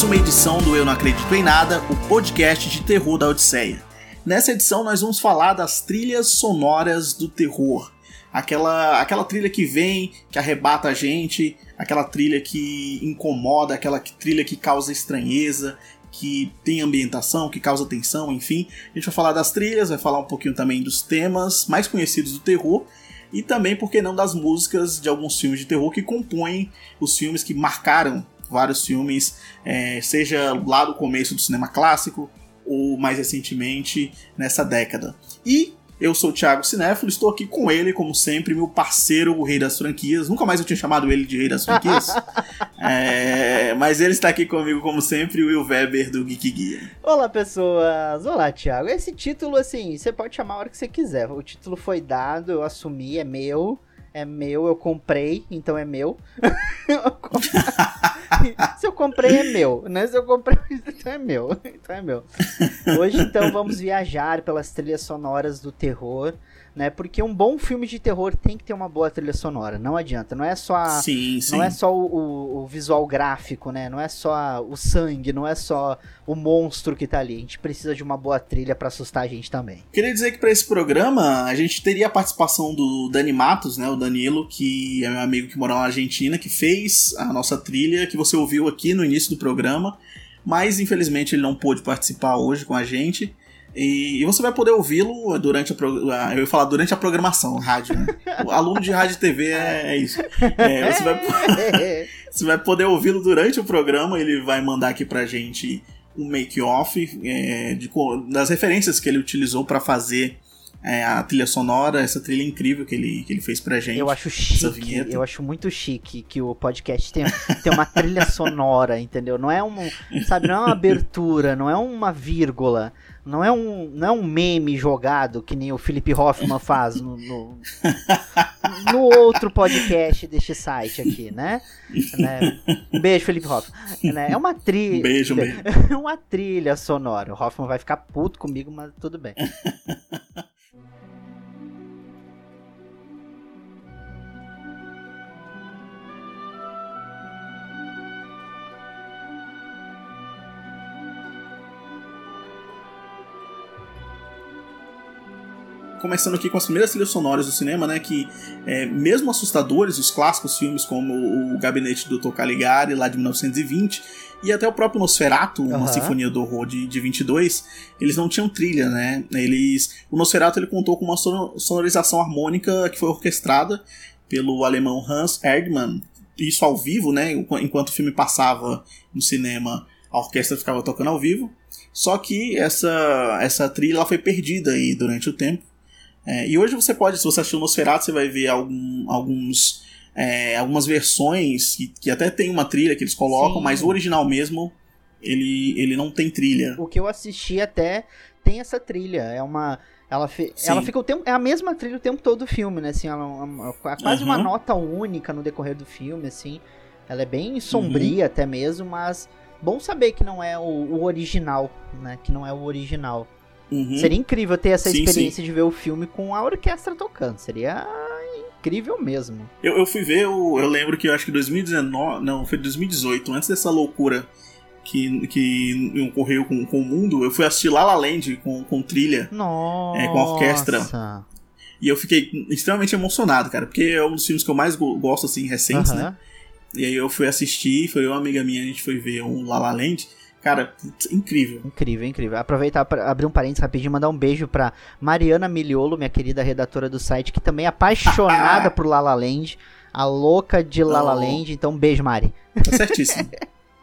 Mais uma edição do Eu Não Acredito em Nada, o podcast de terror da Odisseia. Nessa edição nós vamos falar das trilhas sonoras do terror. Aquela, aquela trilha que vem, que arrebata a gente, aquela trilha que incomoda, aquela trilha que causa estranheza, que tem ambientação, que causa tensão, enfim. A gente vai falar das trilhas, vai falar um pouquinho também dos temas mais conhecidos do terror e também, por que não, das músicas de alguns filmes de terror que compõem os filmes que marcaram vários filmes, é, seja lá do começo do cinema clássico ou mais recentemente nessa década. E eu sou o Thiago Cinéfilo, estou aqui com ele, como sempre, meu parceiro, o rei das franquias. Nunca mais eu tinha chamado ele de rei das franquias. é, mas ele está aqui comigo, como sempre, o Will Weber do Geek Guia. Olá, pessoas! Olá, Thiago. Esse título, assim, você pode chamar a hora que você quiser. O título foi dado, eu assumi, é meu é meu, eu comprei, então é meu. Se eu comprei, é meu, né? Se eu comprei, então é meu. Então é meu. Hoje, então, vamos viajar pelas trilhas sonoras do terror né? Porque um bom filme de terror tem que ter uma boa trilha sonora, não adianta. Não é só a, sim, sim. não é só o, o, o, visual gráfico, né? Não é só o sangue, não é só o monstro que tá ali. A gente precisa de uma boa trilha para assustar a gente também. Queria dizer que para esse programa a gente teria a participação do Dani Matos, né? O Danilo, que é meu amigo que mora na Argentina, que fez a nossa trilha que você ouviu aqui no início do programa. Mas infelizmente ele não pôde participar hoje com a gente. E, e, você vai poder ouvi-lo durante a, eu ia falar durante a programação, rádio, né? O aluno de rádio e TV é, é isso. É, você, vai, você vai poder ouvi-lo durante o programa, ele vai mandar aqui pra gente um make-off é, das referências que ele utilizou para fazer é, a trilha sonora, essa trilha incrível que ele, que ele fez pra gente. Eu acho chique, eu acho muito chique que o podcast tem, tem uma trilha sonora, entendeu? Não é um, sabe, não é uma abertura, não é uma vírgula não é um, não é um meme jogado que nem o Felipe Hoffman faz no, no, no outro podcast deste site aqui, né? né? Um beijo, Felipe Hoffman. Né? É uma trilha. Beijo, beijo. É uma trilha sonora. O Hoffman vai ficar puto comigo, mas tudo bem. Começando aqui com as primeiras trilhas sonoras do cinema, né? Que, é, mesmo assustadores, os clássicos filmes como o Gabinete do Dr. Caligari, lá de 1920, e até o próprio Nosferatu, uhum. uma sinfonia do horror de, de 22, eles não tinham trilha, né? Eles, o Nosferatu ele contou com uma sonorização harmônica que foi orquestrada pelo alemão Hans Erdmann, isso ao vivo, né? Enquanto o filme passava no cinema, a orquestra ficava tocando ao vivo. Só que essa, essa trilha foi perdida aí durante o tempo. É, e hoje você pode, se você assistiu Nosferatu, você vai ver algum, alguns, é, algumas versões que, que até tem uma trilha que eles colocam, Sim. mas o original mesmo, ele, ele não tem trilha. O que eu assisti até tem essa trilha. É uma. Ela, fi, ela fica o tempo. É a mesma trilha o tempo todo do filme, né? Assim, ela é quase uhum. uma nota única no decorrer do filme, assim. Ela é bem sombria uhum. até mesmo, mas bom saber que não é o, o original, né? Que não é o original. Uhum. Seria incrível ter essa sim, experiência sim. de ver o filme com a orquestra tocando. Seria incrível mesmo. Eu, eu fui ver, eu, eu lembro que eu acho que 2019, não, foi 2018, antes dessa loucura que, que ocorreu com, com o mundo, eu fui assistir La La Land com, com trilha, Nossa. É, com a orquestra. E eu fiquei extremamente emocionado, cara, porque é um dos filmes que eu mais gosto, assim, recentes, né? E aí eu fui assistir, foi uma amiga minha, a gente foi ver um La La Land. Cara, incrível. Incrível, incrível. Aproveitar para abrir um parênteses rapidinho e mandar um beijo para Mariana Miliolo, minha querida redatora do site, que também é apaixonada por Lala Land, a louca de Lala oh. Land. Então, um beijo, Mari. Tá certíssimo.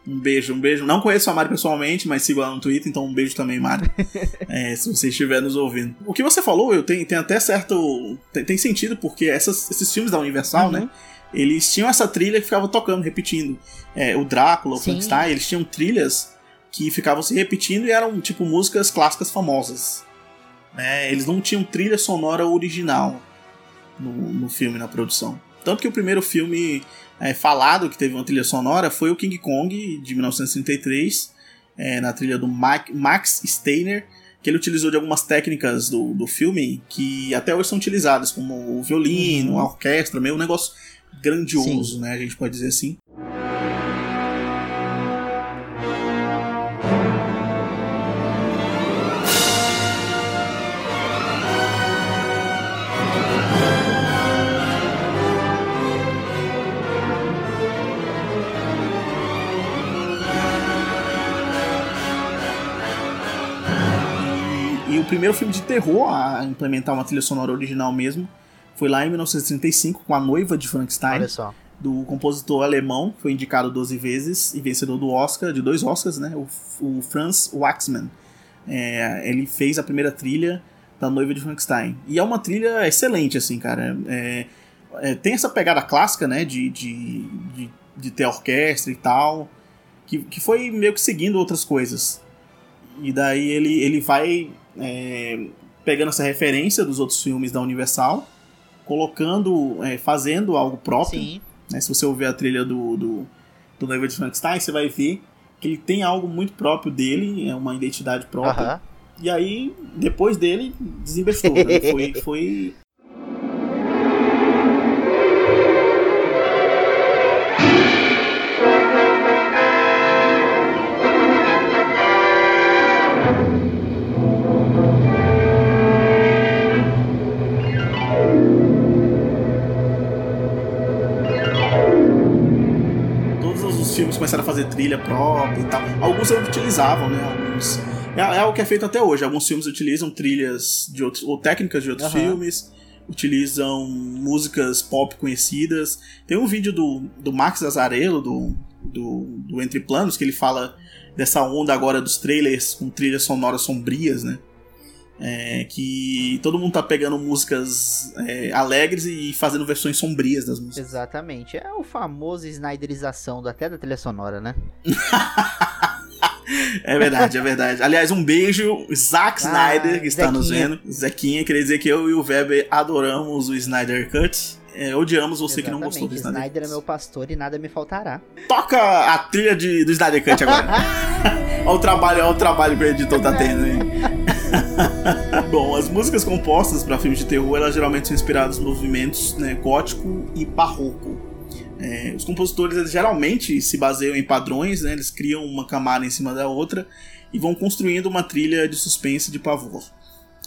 Um beijo, um beijo. Não conheço a Mari pessoalmente, mas sigo ela no Twitter, então um beijo também, Mari. é, se você estiver nos ouvindo. O que você falou, eu tenho, tem até certo. Tem, tem, sentido, porque essas, esses filmes da Universal, né, uhum. né? Eles tinham essa trilha que ficava tocando, repetindo. É, o Drácula, o Frankenstein, eles tinham trilhas que ficavam se repetindo e eram tipo músicas clássicas famosas. Né? Eles não tinham trilha sonora original no, no filme, na produção. Tanto que o primeiro filme é, falado que teve uma trilha sonora foi o King Kong, de 1933, é, na trilha do Max Steiner, que ele utilizou de algumas técnicas do, do filme que até hoje são utilizadas, como o violino, uhum. a orquestra, meio um negócio grandioso, Sim. né? A gente pode dizer assim. Primeiro filme de terror a implementar uma trilha sonora original mesmo. Foi lá em 1935 com A Noiva de Frankenstein. Do compositor alemão, foi indicado 12 vezes e vencedor do Oscar, de dois Oscars, né? O, o Franz Waxman. É, ele fez a primeira trilha da Noiva de Frankenstein. E é uma trilha excelente, assim, cara. É, é, tem essa pegada clássica, né? De, de, de, de ter orquestra e tal. Que, que foi meio que seguindo outras coisas. E daí ele, ele vai é, pegando essa referência dos outros filmes da Universal, colocando, é, fazendo algo próprio. Sim. Né? Se você ouvir a trilha do, do, do de Frankenstein, você vai ver que ele tem algo muito próprio dele, é uma identidade própria. Uh -huh. E aí, depois dele, desinvestou. Né? Foi, foi trilha própria e tal. Alguns utilizavam, né? Alguns. É, é algo que é feito até hoje. Alguns filmes utilizam trilhas de outros. ou técnicas de outros uhum. filmes. Utilizam músicas pop conhecidas. Tem um vídeo do, do Max Azarello, do, do, do Entre Planos, que ele fala dessa onda agora dos trailers com trilhas sonoras sombrias, né? É, que todo mundo tá pegando músicas é, alegres e fazendo versões sombrias das músicas. Exatamente. É o famoso Snyderização até da trilha sonora, né? é verdade, é verdade. Aliás, um beijo, Zack ah, Snyder, que está Zequinha. nos vendo. Zequinha, queria dizer que eu e o Weber adoramos o Snyder Cut. É, odiamos você Exatamente. que não gostou do Snyder. Snyder é meu pastor e nada me faltará. Toca a trilha de, do Snyder Cut agora. olha o trabalho, olha o trabalho que o editor tá tendo, hein? Bom, as músicas compostas para filmes de terror, elas geralmente são inspiradas nos movimentos né, gótico e barroco. É, os compositores geralmente se baseiam em padrões, né, eles criam uma camada em cima da outra e vão construindo uma trilha de suspense de pavor.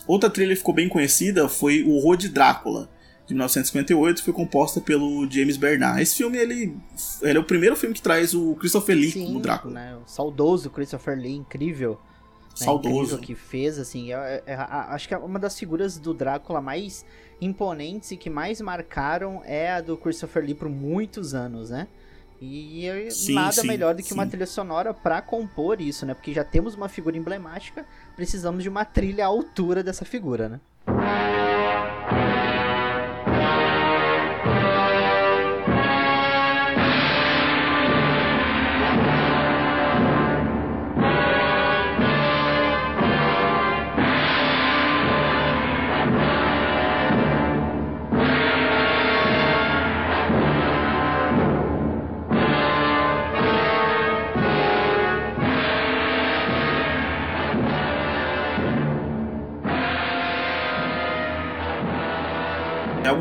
Outra trilha que ficou bem conhecida foi O Horror de Drácula, de 1958, foi composta pelo James Bernard. Esse filme ele, ele é o primeiro filme que traz o Christopher Lee Sim, como Drácula. Né, o saudoso Christopher Lee, incrível. Né, saudoso. que fez, assim, é, é, é, acho que é uma das figuras do Drácula mais imponentes e que mais marcaram é a do Christopher Lee por muitos anos, né? E sim, nada sim, melhor do que sim. uma trilha sonora para compor isso, né? Porque já temos uma figura emblemática, precisamos de uma trilha à altura dessa figura, né?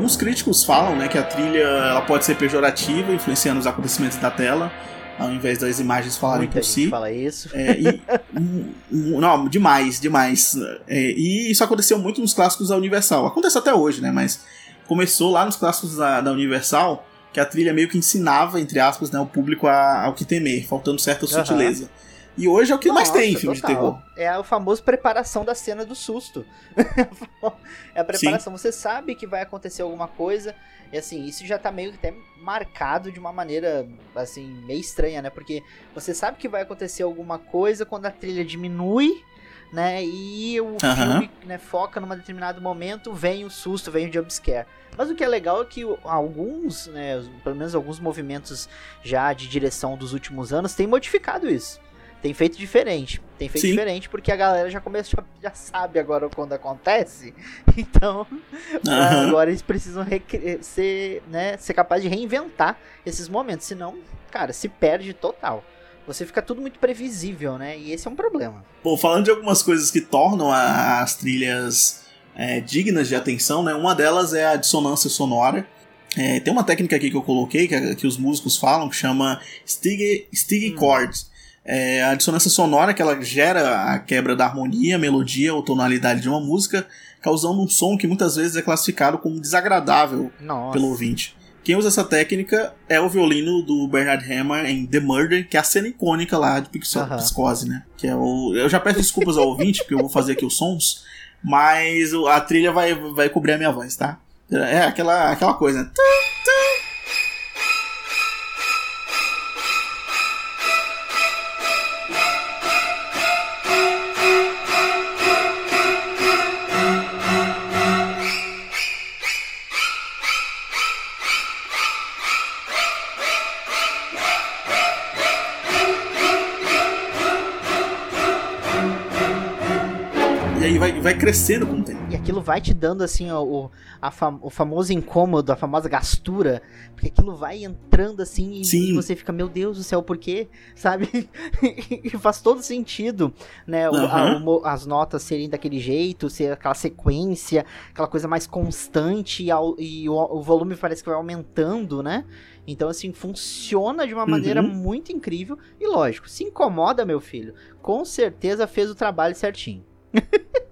Alguns críticos falam né, que a trilha ela pode ser pejorativa, influenciando os acontecimentos da tela, ao invés das imagens falarem Muita por si. fala isso. É, e, não, demais, demais. É, e isso aconteceu muito nos clássicos da Universal. Acontece até hoje, né? Mas começou lá nos clássicos da, da Universal, que a trilha meio que ensinava, entre aspas, né, o público a, ao que temer, faltando certa uhum. E hoje é o que Nossa, mais tem em filme total. de terror. É a famosa preparação da cena do susto. é a preparação. Sim. Você sabe que vai acontecer alguma coisa. E assim, isso já tá meio que até marcado de uma maneira, assim, meio estranha, né? Porque você sabe que vai acontecer alguma coisa quando a trilha diminui, né? E o filme né, foca num determinado momento, vem o susto, vem o jumpscare. Mas o que é legal é que alguns, né, pelo menos alguns movimentos já de direção dos últimos anos têm modificado isso tem feito diferente. Tem feito Sim. diferente porque a galera já começa, já, já sabe agora quando acontece. Então, uhum. agora eles precisam ser, né, ser capaz de reinventar esses momentos. Senão, cara, se perde total. Você fica tudo muito previsível, né? E esse é um problema. Bom, falando de algumas coisas que tornam a, as trilhas é, dignas de atenção, né? Uma delas é a dissonância sonora. É, tem uma técnica aqui que eu coloquei, que, que os músicos falam, que chama Stig, Stig hum. Chords é, a dissonância sonora que ela gera a quebra da harmonia, melodia ou tonalidade de uma música, causando um som que muitas vezes é classificado como desagradável Nossa. pelo ouvinte. Quem usa essa técnica é o violino do Bernard Herrmann em The Murder, que é a cena icônica lá de Pixose, uh -huh. né? Que é o... Eu já peço desculpas ao ouvinte, porque eu vou fazer aqui os sons, Mas a trilha vai, vai cobrir a minha voz, tá? É aquela, aquela coisa. Né? Crescendo com o tempo. E aquilo vai te dando, assim, o, fam o famoso incômodo, a famosa gastura, porque aquilo vai entrando, assim, e, e você fica, meu Deus do céu, por quê? Sabe? e faz todo sentido, né? Uhum. A, a, as notas serem daquele jeito, ser aquela sequência, aquela coisa mais constante, e, ao, e o, o volume parece que vai aumentando, né? Então, assim, funciona de uma maneira uhum. muito incrível. E lógico, se incomoda, meu filho, com certeza fez o trabalho certinho.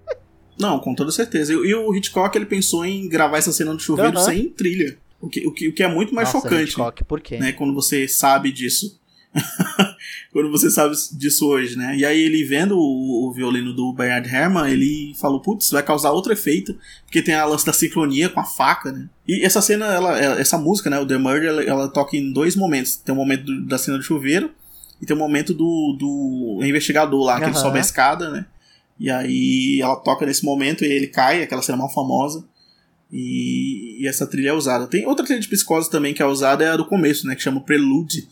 Não, com toda certeza. E, o Hitchcock ele pensou em gravar essa cena do chuveiro uhum. sem trilha. O que, o, que, o que é muito mais Nossa, chocante. Hitchcock, por quê? Né, quando você sabe disso. quando você sabe disso hoje, né? E aí ele vendo o, o violino do Bayard Herman, ele falou, putz, vai causar outro efeito, porque tem a lance da sincronia com a faca, né? E essa cena, ela, essa música, né, o The Murder, ela, ela toca em dois momentos. Tem o um momento do, da cena do chuveiro e tem o um momento do, do investigador lá, que uhum. ele sobe a escada, né? E aí ela toca nesse momento e ele cai, aquela cena mal famosa. E, e, essa trilha é usada. Tem outra trilha de psicose também que é usada, é a do começo, né? Que chama Prelude,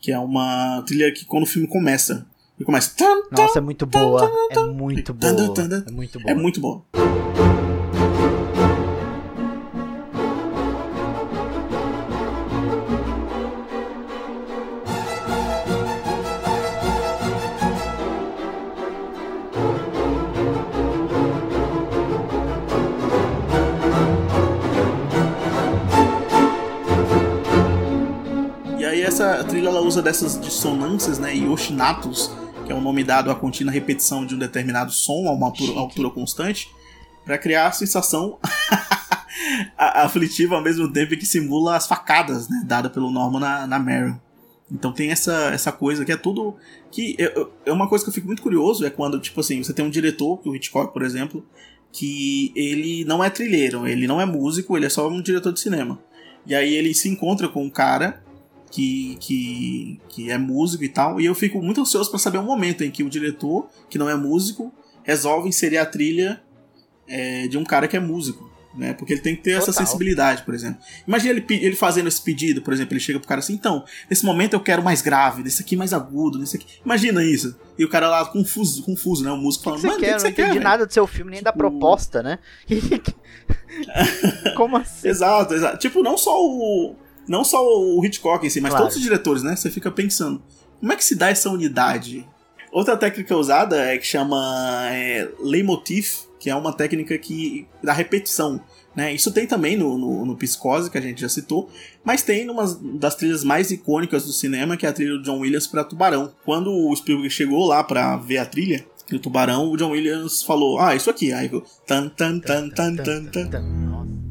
que é uma trilha que quando o filme começa. Ele começa. Nossa, é muito boa. É muito boa. É muito boa. É muito boa. Essa trilha ela usa dessas dissonâncias, né, e ostinatos, que é o nome dado à contínua repetição de um determinado som a uma altura, altura constante, para criar a sensação aflitiva ao mesmo tempo que simula as facadas, né, dada pelo Norman na, na Meryl. Então tem essa, essa coisa que é tudo. que é, é uma coisa que eu fico muito curioso, é quando, tipo assim, você tem um diretor, o Hitchcock, por exemplo, que ele não é trilheiro, ele não é músico, ele é só um diretor de cinema. E aí ele se encontra com um cara que, que, que é músico e tal, e eu fico muito ansioso para saber o um momento em que o diretor, que não é músico, resolve inserir a trilha é, de um cara que é músico. Né? Porque ele tem que ter Total. essa sensibilidade, por exemplo. Imagina ele, ele fazendo esse pedido, por exemplo, ele chega pro cara assim, então, nesse momento eu quero mais grave, nesse aqui mais agudo, nesse aqui. Imagina isso. E o cara lá confuso, confuso, né? O músico falando, que, que, você quer? Não entendi nada do seu filme, nem tipo... da proposta, né? Como assim? exato, exato. Tipo, não só o não só o Hitchcock em si, mas claro. todos os diretores, né? Você fica pensando, como é que se dá essa unidade? Outra técnica usada é que chama é, leitmotiv, que é uma técnica que da repetição. Né? Isso tem também no, no, no, Psicose, que a gente já citou, mas tem numa das trilhas mais icônicas do cinema, que é a trilha do John Williams para Tubarão. Quando o Spielberg chegou lá para ver a trilha do Tubarão, o John Williams falou: Ah, isso aqui. Aí, tan, tan, tan, tan, tan, tan. tan.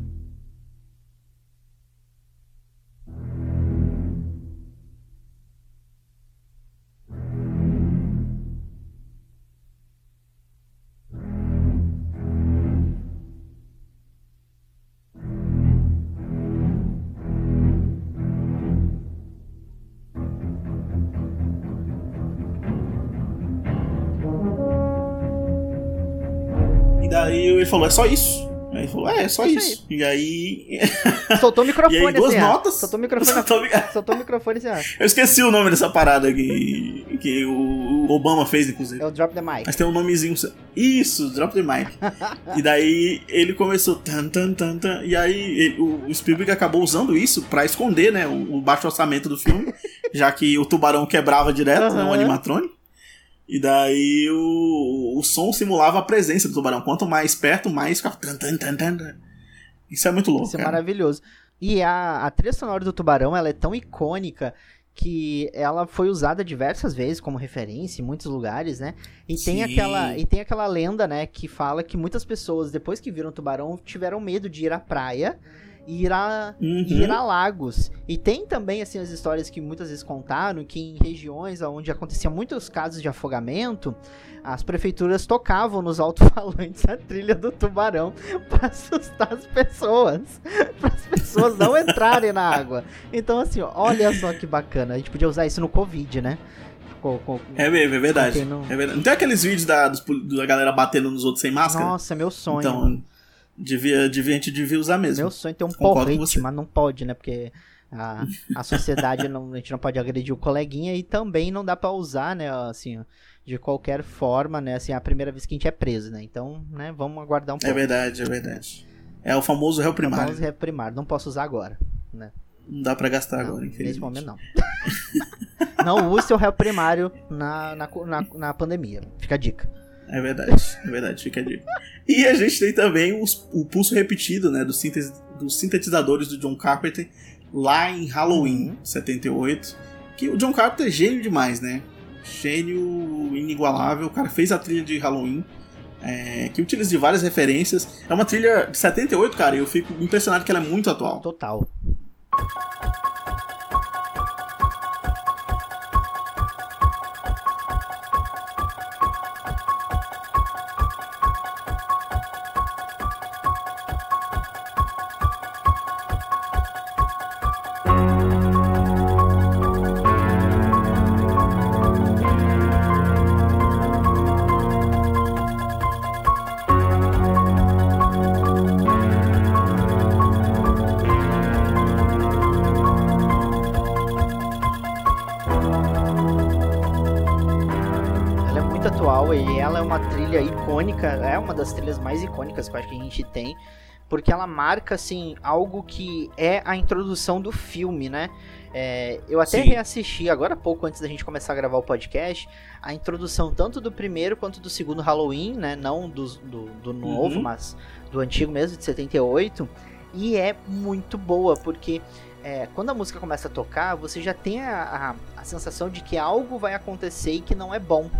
Aí ele falou, é só isso? Aí ele falou, é, é só é isso. isso. E aí. Soltou o microfone, e aí, duas assim, notas. Soltou o microfone. Soltou, soltou o microfone assim, Eu esqueci o nome dessa parada que, que o Obama fez, inclusive. É o Drop the Mic. Mas tem um nomezinho. Isso, Drop the Mic. e daí ele começou. Tan, tan, tan, tan, e aí ele, o Spielberg acabou usando isso pra esconder, né? O, o baixo orçamento do filme. já que o tubarão quebrava direto, uhum. né, animatrônico. E daí o, o som simulava a presença do tubarão. Quanto mais perto, mais ficava. Isso é muito louco. Isso é maravilhoso. E a, a trilha sonora do tubarão ela é tão icônica que ela foi usada diversas vezes como referência em muitos lugares, né? E tem aquela e tem aquela lenda, né, que fala que muitas pessoas depois que viram o tubarão tiveram medo de ir à praia ir a, uhum. ir a lagos. E tem também assim as histórias que muitas vezes contaram que em regiões onde acontecia muitos casos de afogamento, as prefeituras tocavam nos alto-falantes a trilha do tubarão para assustar as pessoas, para as pessoas não entrarem na água. Então assim, olha só que bacana. A gente podia usar isso no Covid, né? Com, com, é mesmo, é verdade. Não... é verdade. Não tem aqueles vídeos da, dos, da galera batendo nos outros sem máscara? Nossa, meu sonho. Então, devia, devia, a gente devia usar mesmo. Meu sonho é ter um porrete, mas não pode, né? Porque a, a sociedade, não, a gente não pode agredir o coleguinha e também não dá para usar, né? Assim, de qualquer forma, né? Assim, é a primeira vez que a gente é preso, né? Então, né? Vamos aguardar um é pouco. É verdade, é verdade. É o famoso réu primário. O famoso réu primário. Não posso usar agora, né? Não dá pra gastar não, agora, infelizmente. Nesse momento, não. não use seu réu primário na, na, na, na, pandemia. Fica a dica. É verdade, é verdade, fica a dica. E a gente tem também os, o pulso repetido, né, dos, sintetizadores do John Carpenter lá em Halloween uhum. 78. Que o John Carpenter é gênio demais, né? Gênio inigualável. O cara fez a trilha de Halloween. É, que utiliza de várias referências. É uma trilha de 78, cara, e eu fico impressionado que ela é muito atual. Total. Icônica, é uma das trilhas mais icônicas que eu acho que a gente tem, porque ela marca assim algo que é a introdução do filme, né? É, eu até Sim. reassisti agora pouco antes da gente começar a gravar o podcast a introdução tanto do primeiro quanto do segundo Halloween, né? Não do, do, do novo, uhum. mas do antigo mesmo de 78. E é muito boa, porque é, quando a música começa a tocar, você já tem a, a, a sensação de que algo vai acontecer e que não é bom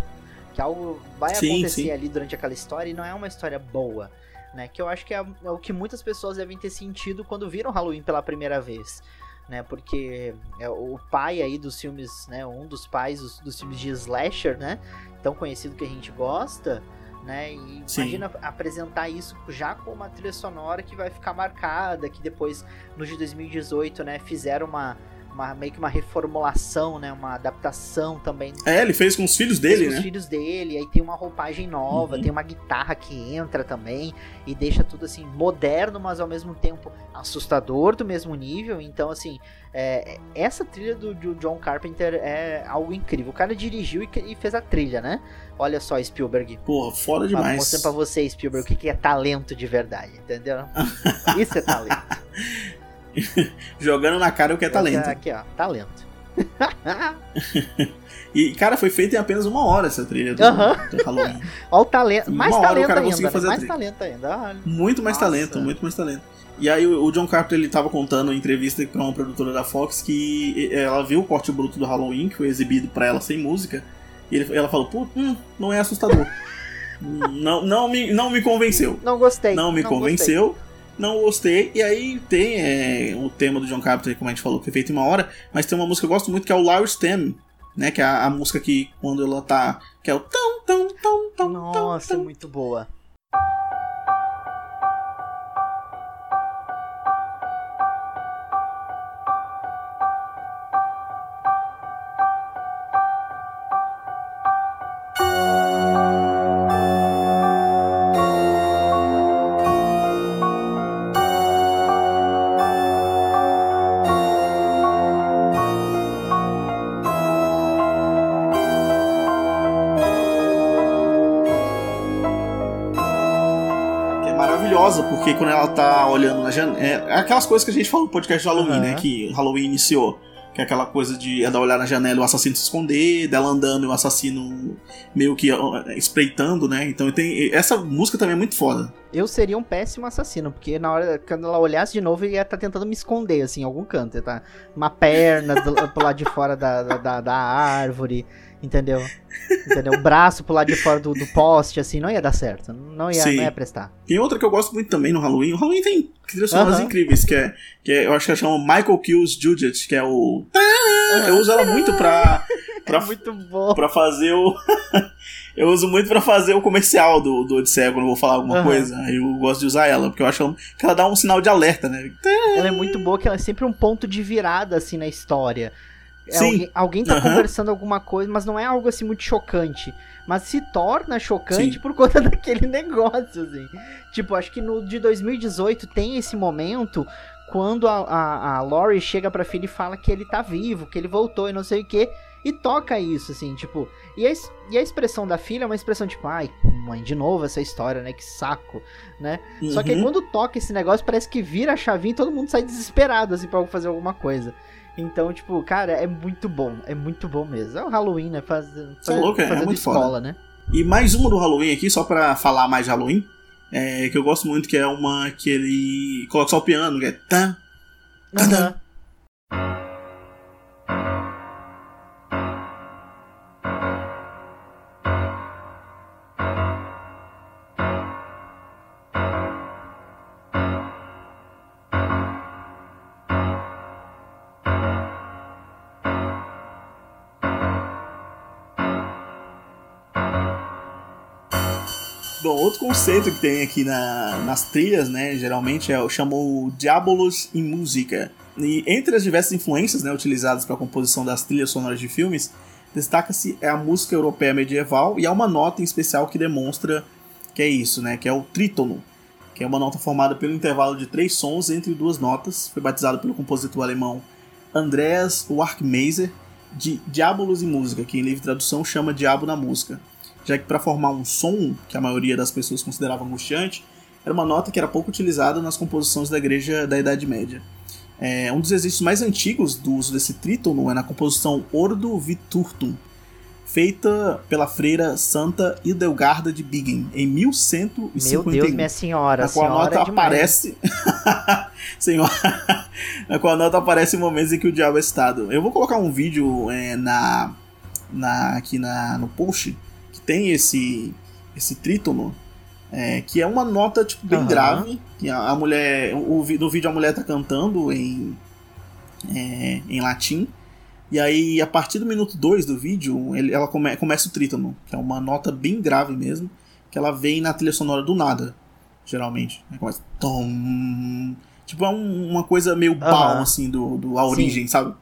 que algo vai sim, acontecer sim. ali durante aquela história e não é uma história boa, né? Que eu acho que é, é, o que muitas pessoas devem ter sentido quando viram Halloween pela primeira vez, né? Porque é o pai aí dos filmes, né? Um dos pais dos, dos filmes de slasher, né? Tão conhecido que a gente gosta, né? E Sim. imagina apresentar isso já com uma trilha sonora que vai ficar marcada, que depois no de 2018, né, fizeram uma uma, meio que uma reformulação, né? Uma adaptação também. É, ele fez com os filhos dele, com né? os filhos dele, aí tem uma roupagem nova, uhum. tem uma guitarra que entra também e deixa tudo assim moderno, mas ao mesmo tempo assustador do mesmo nível. Então, assim, é, essa trilha do, do, John Carpenter é algo incrível. O cara dirigiu e, e fez a trilha, né? Olha só, Spielberg. Porra, fora demais. Mostrando pra você, Spielberg, o que, que é talento de verdade, entendeu? Isso é talento. Jogando na cara o que é talento. Aqui, ó, talento. e, cara, foi feita em apenas uma hora essa trilha do, uh -huh. do Halloween. Olha o talento. Mais uma talento hora o cara ainda, conseguiu fazer mais talento ainda. Muito mais Nossa. talento, muito mais talento. E aí o John Carpenter ele tava contando em entrevista com uma produtora da Fox que ela viu o corte bruto do Halloween, que foi exibido para ela sem música, e ele, ela falou, pô, hum, não é assustador. não, não, me, não me convenceu. Não gostei. Não me não convenceu. Gostei não gostei. E aí tem é, o tema do John Carpenter, como a gente falou, que foi feito em uma hora, mas tem uma música que eu gosto muito que é o Lauer Stem, né? Que é a, a, música que quando ela tá. Que é o tão, tão, tão, tão. Nossa, tão, muito boa. Porque quando ela tá olhando na janela. É, é, aquelas coisas que a gente falou no podcast de Halloween, uhum. né? Que Halloween iniciou. Que é aquela coisa de ela olhar na janela e o assassino se esconder, dela andando e o assassino meio que espreitando, né? Então tem. Essa música também é muito foda. Eu seria um péssimo assassino, porque na hora quando ela olhasse de novo, ele ia estar tá tentando me esconder, assim, em algum canto. Ia tá uma perna do, pro lado de fora da, da, da árvore. Entendeu? Entendeu? O braço pro lado de fora do, do poste, assim, não ia dar certo. Não ia, não ia prestar. Tem outra que eu gosto muito também no Halloween. O Halloween tem trilhas sonoras incríveis, que é, que é, eu acho que ela chama Michael Kills Judith, que é o. Eu uso ela muito pra. pra é muito bom. Pra fazer o. eu uso muito pra fazer o comercial do, do Odisseia quando eu vou falar alguma coisa. Aí eu gosto de usar ela, porque eu acho que ela dá um sinal de alerta, né? Ela é muito boa, que ela é sempre um ponto de virada, assim, na história. É alguém, alguém tá uhum. conversando alguma coisa, mas não é algo assim muito chocante. Mas se torna chocante Sim. por conta daquele negócio, assim. Tipo, acho que no de 2018 tem esse momento quando a, a, a Laurie chega pra filha e fala que ele tá vivo, que ele voltou e não sei o que. E toca isso, assim, tipo. E a, e a expressão da filha é uma expressão tipo, ai, mãe, de novo essa história, né? Que saco, né? Uhum. Só que aí uhum. quando toca esse negócio, parece que vira a chavinha e todo mundo sai desesperado, assim, pra fazer alguma coisa. Então, tipo, cara, é muito bom. É muito bom mesmo. É o Halloween, né? Faz, faz, é louco, é, é muito escola, foda. né? E mais uma do Halloween aqui, só pra falar mais de Halloween. É, que eu gosto muito, que é uma que ele coloca só o piano, que é. Tan, tan, tan, outro conceito que tem aqui na, nas trilhas, né, geralmente é chamou Diabolos em música. E entre as diversas influências, né, utilizadas para a composição das trilhas sonoras de filmes, destaca-se a música europeia medieval e há uma nota em especial que demonstra que é isso, né, que é o trítono, que é uma nota formada pelo intervalo de três sons entre duas notas. Foi batizado pelo compositor alemão Andreas Warkmeiser de Diabolos em música, que em livre tradução chama Diabo na música já que para formar um som que a maioria das pessoas considerava angustiante, era uma nota que era pouco utilizada nas composições da igreja da Idade Média. É, um dos registros mais antigos do uso desse trítono é na composição Ordo Viturtum, feita pela freira Santa Idelgarda de Bingen, em 1151. Meu Deus, minha senhora, na qual a nota é aparece. senhora, na qual a nota aparece em momentos em que o diabo é estado. Eu vou colocar um vídeo é, na, na, aqui na, no post tem esse esse trítono, é, que é uma nota tipo bem uhum. grave, que a, a, mulher, o, no vídeo a mulher tá cantando em é, em latim. E aí, a partir do minuto 2 do vídeo, ele, ela come, começa o trítono, que é uma nota bem grave mesmo, que ela vem na trilha sonora do nada, geralmente. Começa. Tom, tipo, é um, uma coisa meio uhum. bal, assim, do, do a origem, Sim. sabe?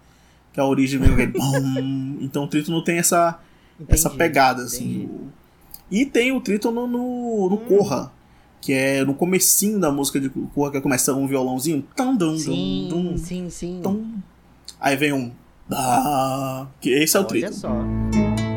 Que a origem meio que. então o trítono tem essa, Entendi, essa pegada, assim. E tem o trítono no, no hum. Corra, que é no comecinho da música de Corra, que começa um violãozinho. Tum, dum, sim, dum, sim, sim. Tum. Aí vem um... Ah, que esse é o Olha trítono. Só.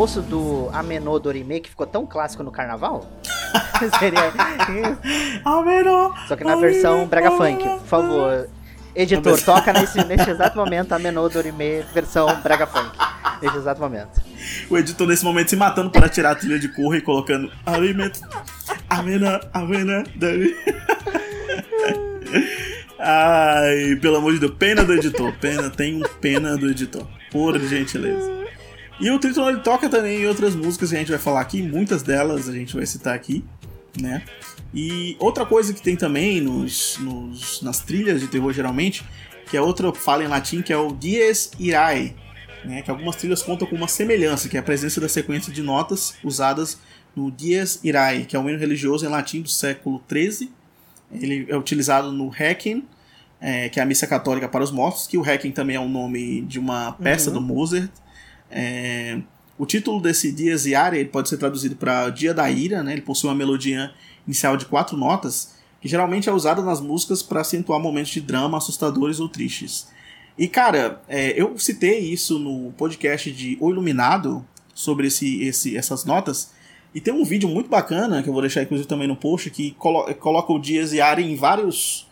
Seria o oposto do Amenô Dorime, que ficou tão clássico no carnaval? seria Amenô! Só que na versão Brega Funk, por favor. Editor, toca nesse, exato momento Amenô Dorime, versão Brega Funk. Nesse exato momento. O editor nesse momento se matando para tirar a trilha de corra e colocando Alimento. Amena, Amena, Dorime. Ai, pelo amor de Deus, pena do editor. Pena, tem um pena do editor. Por gentileza. E o Triton ele toca também em outras músicas que a gente vai falar aqui, muitas delas a gente vai citar aqui, né? E outra coisa que tem também nos, nos, nas trilhas de terror geralmente, que é outra fala em latim, que é o Dies Irae, né? Que algumas trilhas contam com uma semelhança, que é a presença da sequência de notas usadas no Dies Irae, que é um hino religioso em latim do século XIII. Ele é utilizado no Requiem, é, que é a missa católica para os mortos, que o Requiem também é o nome de uma peça uhum. do Mozart, é, o título desse Dias Irae pode ser traduzido para Dia da Ira, né? ele possui uma melodia inicial de quatro notas, que geralmente é usada nas músicas para acentuar momentos de drama assustadores ou tristes. E, cara, é, eu citei isso no podcast de O Iluminado, sobre esse, esse, essas notas, e tem um vídeo muito bacana, que eu vou deixar inclusive também no post, que colo coloca o Dias e Ari em vários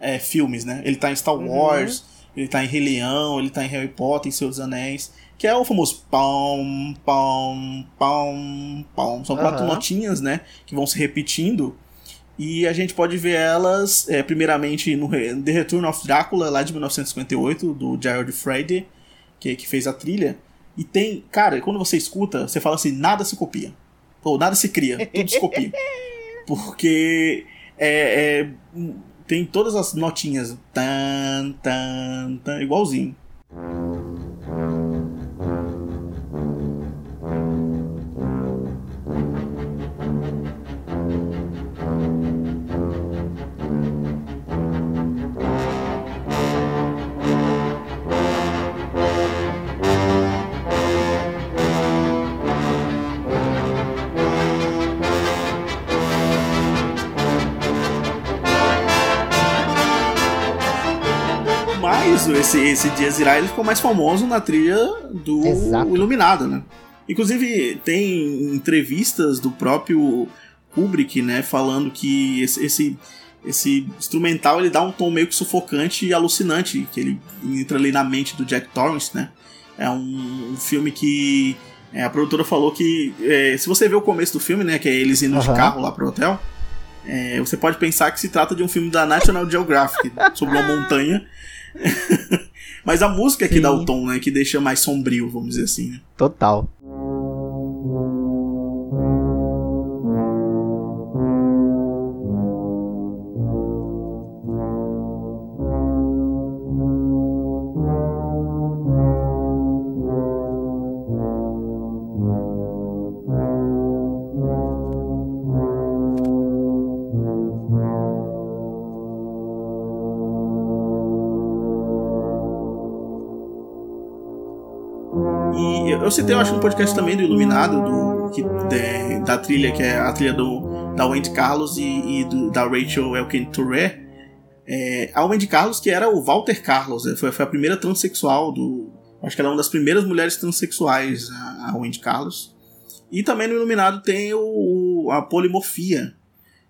é, filmes, né? Ele tá em Star uhum. Wars, uhum. ele tá em Rei Leão, ele tá em Harry Potter, em Seus Anéis, que é o famoso pão, pão, pão, pão. São quatro uhum. notinhas, né? Que vão se repetindo. E a gente pode ver elas, é, primeiramente, no The Return of Drácula, lá de 1958, do Gerald Friday, que, que fez a trilha. E tem, cara, quando você escuta, você fala assim, nada se copia. Ou nada se cria, tudo se copia. Porque é, é, tem todas as notinhas, tan, tan, tan, igualzinho. Isso, esse, esse Dias Irae ele ficou mais famoso na trilha do Exato. Iluminado, né? Inclusive, tem entrevistas do próprio Kubrick, né, falando que esse, esse, esse, instrumental ele dá um tom meio que sufocante e alucinante, que ele entra ali na mente do Jack Torrance, né? É um, um filme que é, a produtora falou que é, se você vê o começo do filme, né, que é eles indo uhum. de carro lá pro hotel, é, você pode pensar que se trata de um filme da National Geographic sobre uma montanha Mas a música é que dá o tom, né? Que deixa mais sombrio, vamos dizer assim. Né? Total. Citei, eu acho, um podcast também do Iluminado, do, que, de, da trilha, que é a trilha do, da Wendy Carlos e, e do, da Rachel Elkin Touré. É, a Wendy Carlos, que era o Walter Carlos, né, foi, foi a primeira transexual do. Acho que ela é uma das primeiras mulheres transexuais, a, a Wendy Carlos. E também no Iluminado tem o, a Polimorfia,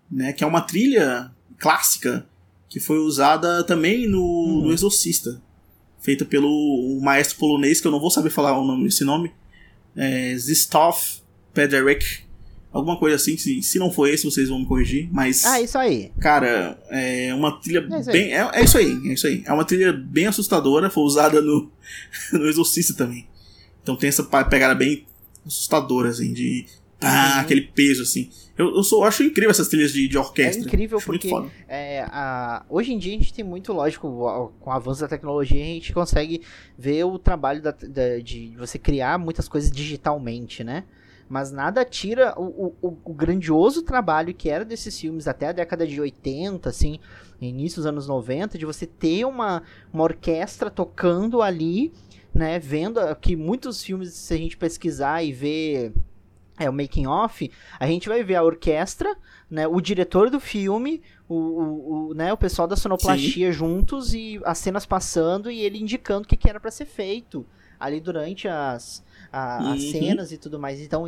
né, que é uma trilha clássica que foi usada também no, uhum. no Exorcista feita pelo maestro polonês, que eu não vou saber falar o nome, esse nome, é Zistov Pederik, alguma coisa assim, se, se não for esse vocês vão me corrigir, mas... Ah, isso aí. Cara, é uma trilha é bem... É, é, isso aí, é isso aí. É uma trilha bem assustadora, foi usada no, no Exorcista também. Então tem essa pegada bem assustadora, assim, de... Ah, aquele peso, assim. Eu, eu sou, acho incrível essas trilhas de, de orquestra. É incrível acho porque é, a, hoje em dia a gente tem muito, lógico, com o avanço da tecnologia, a gente consegue ver o trabalho da, da, de você criar muitas coisas digitalmente, né? Mas nada tira o, o, o, grandioso trabalho que era desses filmes até a década de 80, assim, início dos anos 90, de você ter uma, uma orquestra tocando ali, né? Vendo que muitos filmes, se a gente pesquisar e ver é o making off, a gente vai ver a orquestra, né, o diretor do filme, o, o, o né, o pessoal da sonoplastia Sim. juntos e as cenas passando e ele indicando o que, que era para ser feito ali durante as, a, uhum. as cenas e tudo mais. Então,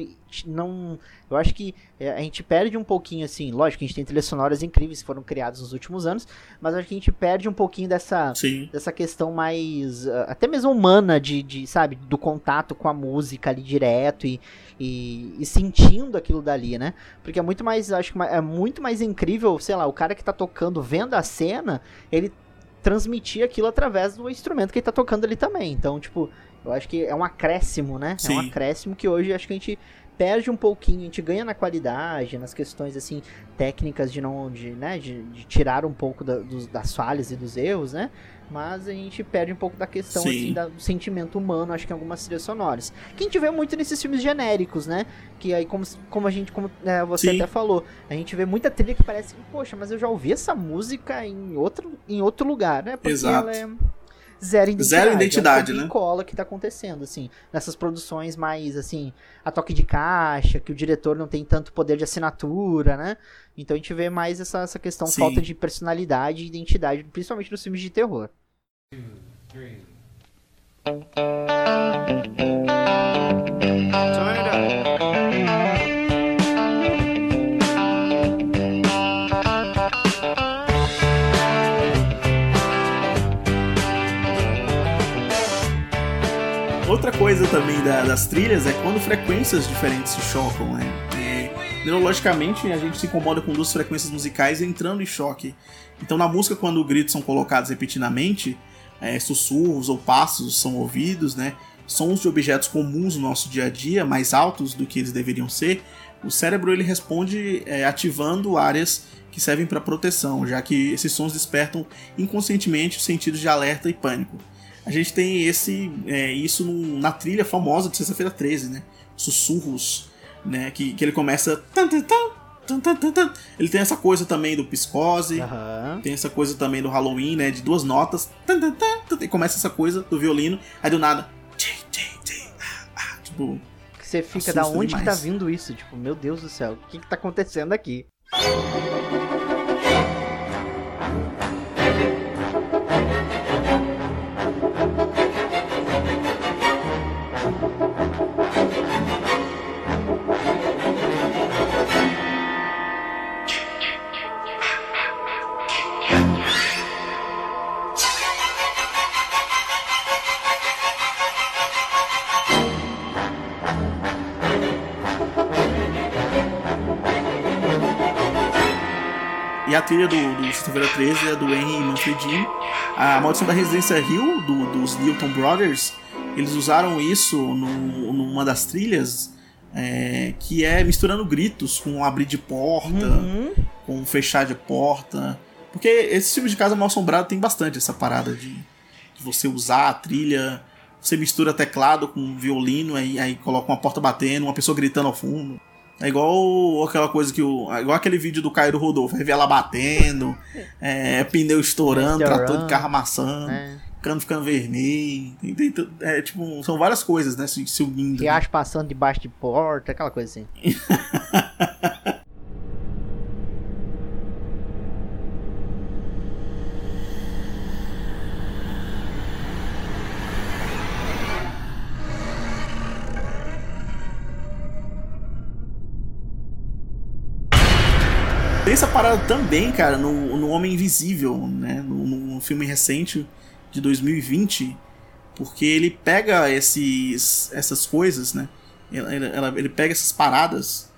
não. Eu acho que é, a gente perde um pouquinho, assim. Lógico que a gente tem trilhas sonoras incríveis que foram criadas nos últimos anos, mas acho que a gente perde um pouquinho dessa, dessa questão mais. Ah, até mesmo humana, de, de, sabe, do contato com a música ali direto e, e, e, sentindo aquilo dali, né? Porque é muito mais. Acho que é muito mais incrível, sei lá, o cara que tá tocando, vendo a cena, ele transmitir aquilo através do instrumento que ele tá tocando ali também. Então, tipo, eu acho que é um acréscimo, né? Sim. É um acréscimo que hoje acho que a gente perde um pouquinho, a gente ganha na qualidade, nas questões assim técnicas de não, de, né, de, de tirar um pouco da, dos, das falhas e dos erros, né? Mas a gente perde um pouco da questão assim, da, do sentimento humano, acho que em algumas trilhas sonoras. Que a gente vê muito nesses filmes genéricos, né? Que aí, como, como a gente, como né, você Sim. até falou, a gente vê muita trilha que parece, poxa, mas eu já ouvi essa música em outro, em outro lugar, né? Porque Exato. ela é zero identidade. Zero identidade, é um né? cola que tá acontecendo, assim, nessas produções mais, assim, a toque de caixa, que o diretor não tem tanto poder de assinatura, né? Então a gente vê mais essa, essa questão, Sim. falta de personalidade e identidade, principalmente nos filmes de terror. Two, three. Outra coisa também da, das trilhas é quando frequências diferentes se chocam, né? E, neurologicamente, a gente se incomoda com duas frequências musicais entrando em choque. Então, na música, quando gritos são colocados repetidamente, é, sussurros ou passos são ouvidos, né? Sons de objetos comuns no nosso dia a dia, mais altos do que eles deveriam ser, o cérebro ele responde é, ativando áreas que servem para proteção, já que esses sons despertam inconscientemente os sentidos de alerta e pânico a gente tem esse é, isso no, na trilha famosa de Sexta-feira 13, né? Sussurros, né? Que, que ele começa. Ele tem essa coisa também do Psicose, uhum. tem essa coisa também do Halloween, né? De duas notas. E começa essa coisa do violino, aí do nada. Tipo. Você fica, da onde demais. que tá vindo isso? Tipo, meu Deus do céu, o que, que tá acontecendo aqui? A trilha do, do Sexta-feira 13 é do Henry Manfredini. A Maldição da Residência Hill, do, dos Newton Brothers, eles usaram isso no, numa das trilhas, é, que é misturando gritos com abrir de porta, uhum. com fechar de porta. Porque esse filme de casa mal assombrado tem bastante essa parada de, de você usar a trilha, você mistura teclado com violino, aí, aí coloca uma porta batendo, uma pessoa gritando ao fundo. É igual aquela coisa que o. É igual aquele vídeo do Cairo Rodolfo, vai ver ela batendo, é, pneu estourando, trator de carro amassando, é. cano ficando vermelho. Tem, tem, é, tipo, são várias coisas, né? Se, se unindo. Riacho né? passando debaixo de porta, aquela coisa assim. parada também, cara, no, no Homem Invisível, né? No, no filme recente de 2020, porque ele pega esses, essas coisas, né? Ele, ele pega essas paradas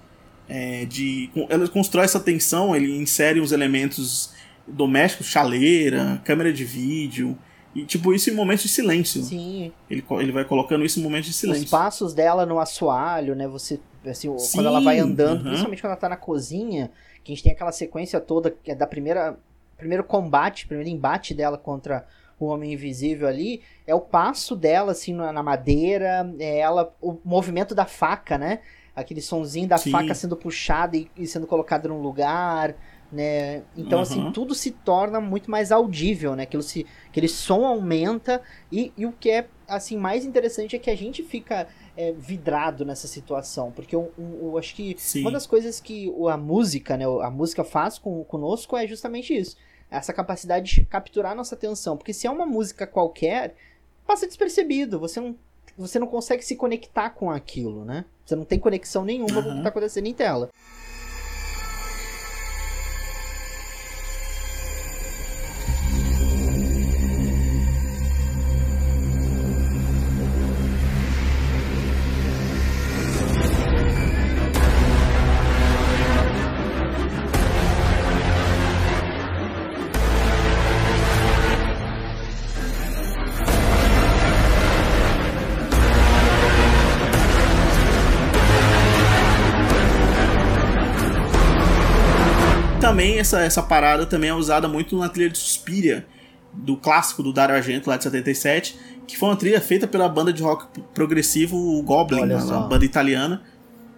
é, de. Ele constrói essa tensão, ele insere os elementos domésticos, chaleira, câmera de vídeo. E, tipo, isso em momentos de silêncio. Sim. Ele, ele vai colocando isso em momentos de silêncio. Os passos dela no assoalho, né? Você. Assim, Sim, quando ela vai andando, principalmente quando ela tá na cozinha, que a gente tem aquela sequência toda que é da primeira primeiro combate, primeiro embate dela contra o Homem Invisível ali, é o passo dela assim na madeira, é ela o movimento da faca, né? Aquele sonzinho da Sim. faca sendo puxada e, e, sendo colocada num lugar, né? Então, assim, uhum. assim, tudo se torna muito mais audível, né? Aquilo se, aquele som aumenta e, e o que é, assim, mais interessante é que a gente fica é, vidrado nessa situação. Porque eu, eu, eu acho que Sim. uma das coisas que a música, né, a música faz com, conosco é justamente isso. Essa capacidade de capturar nossa atenção. Porque se é uma música qualquer, passa despercebido. Você não, você não consegue se conectar com aquilo, né? Você não tem conexão nenhuma uhum. com o que está acontecendo em tela. Também essa, essa parada também é usada muito na trilha de Suspiria, do clássico do Dario Argento lá de 77, que foi uma trilha feita pela banda de rock progressivo Goblin, uma banda italiana.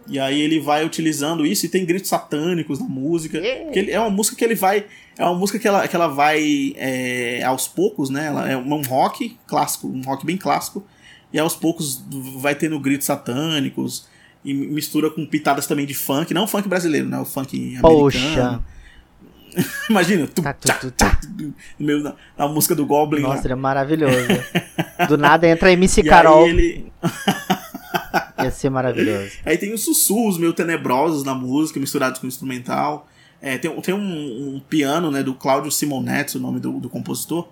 E aí ele vai utilizando isso e tem gritos satânicos na música. Yeah. ele, é uma música que ele vai. É uma música que ela, que ela vai é, aos poucos, né? Ela é um rock clássico, um rock bem clássico. E aos poucos vai tendo gritos satânicos. E mistura com pitadas também de funk, não funk brasileiro, né? O funk americano. Poxa. Imagina, tu, tá, tu, tu, tá. no meio da, da, música do Goblin. Nossa, ele é maravilhoso. do nada entra MC Carol. ele... Ia ser maravilhoso. Aí tem os sussurros meio tenebrosos na música, misturados com o instrumental. É, tem tem um, um, piano, né, do Claudio Simonetti, o nome do, do compositor.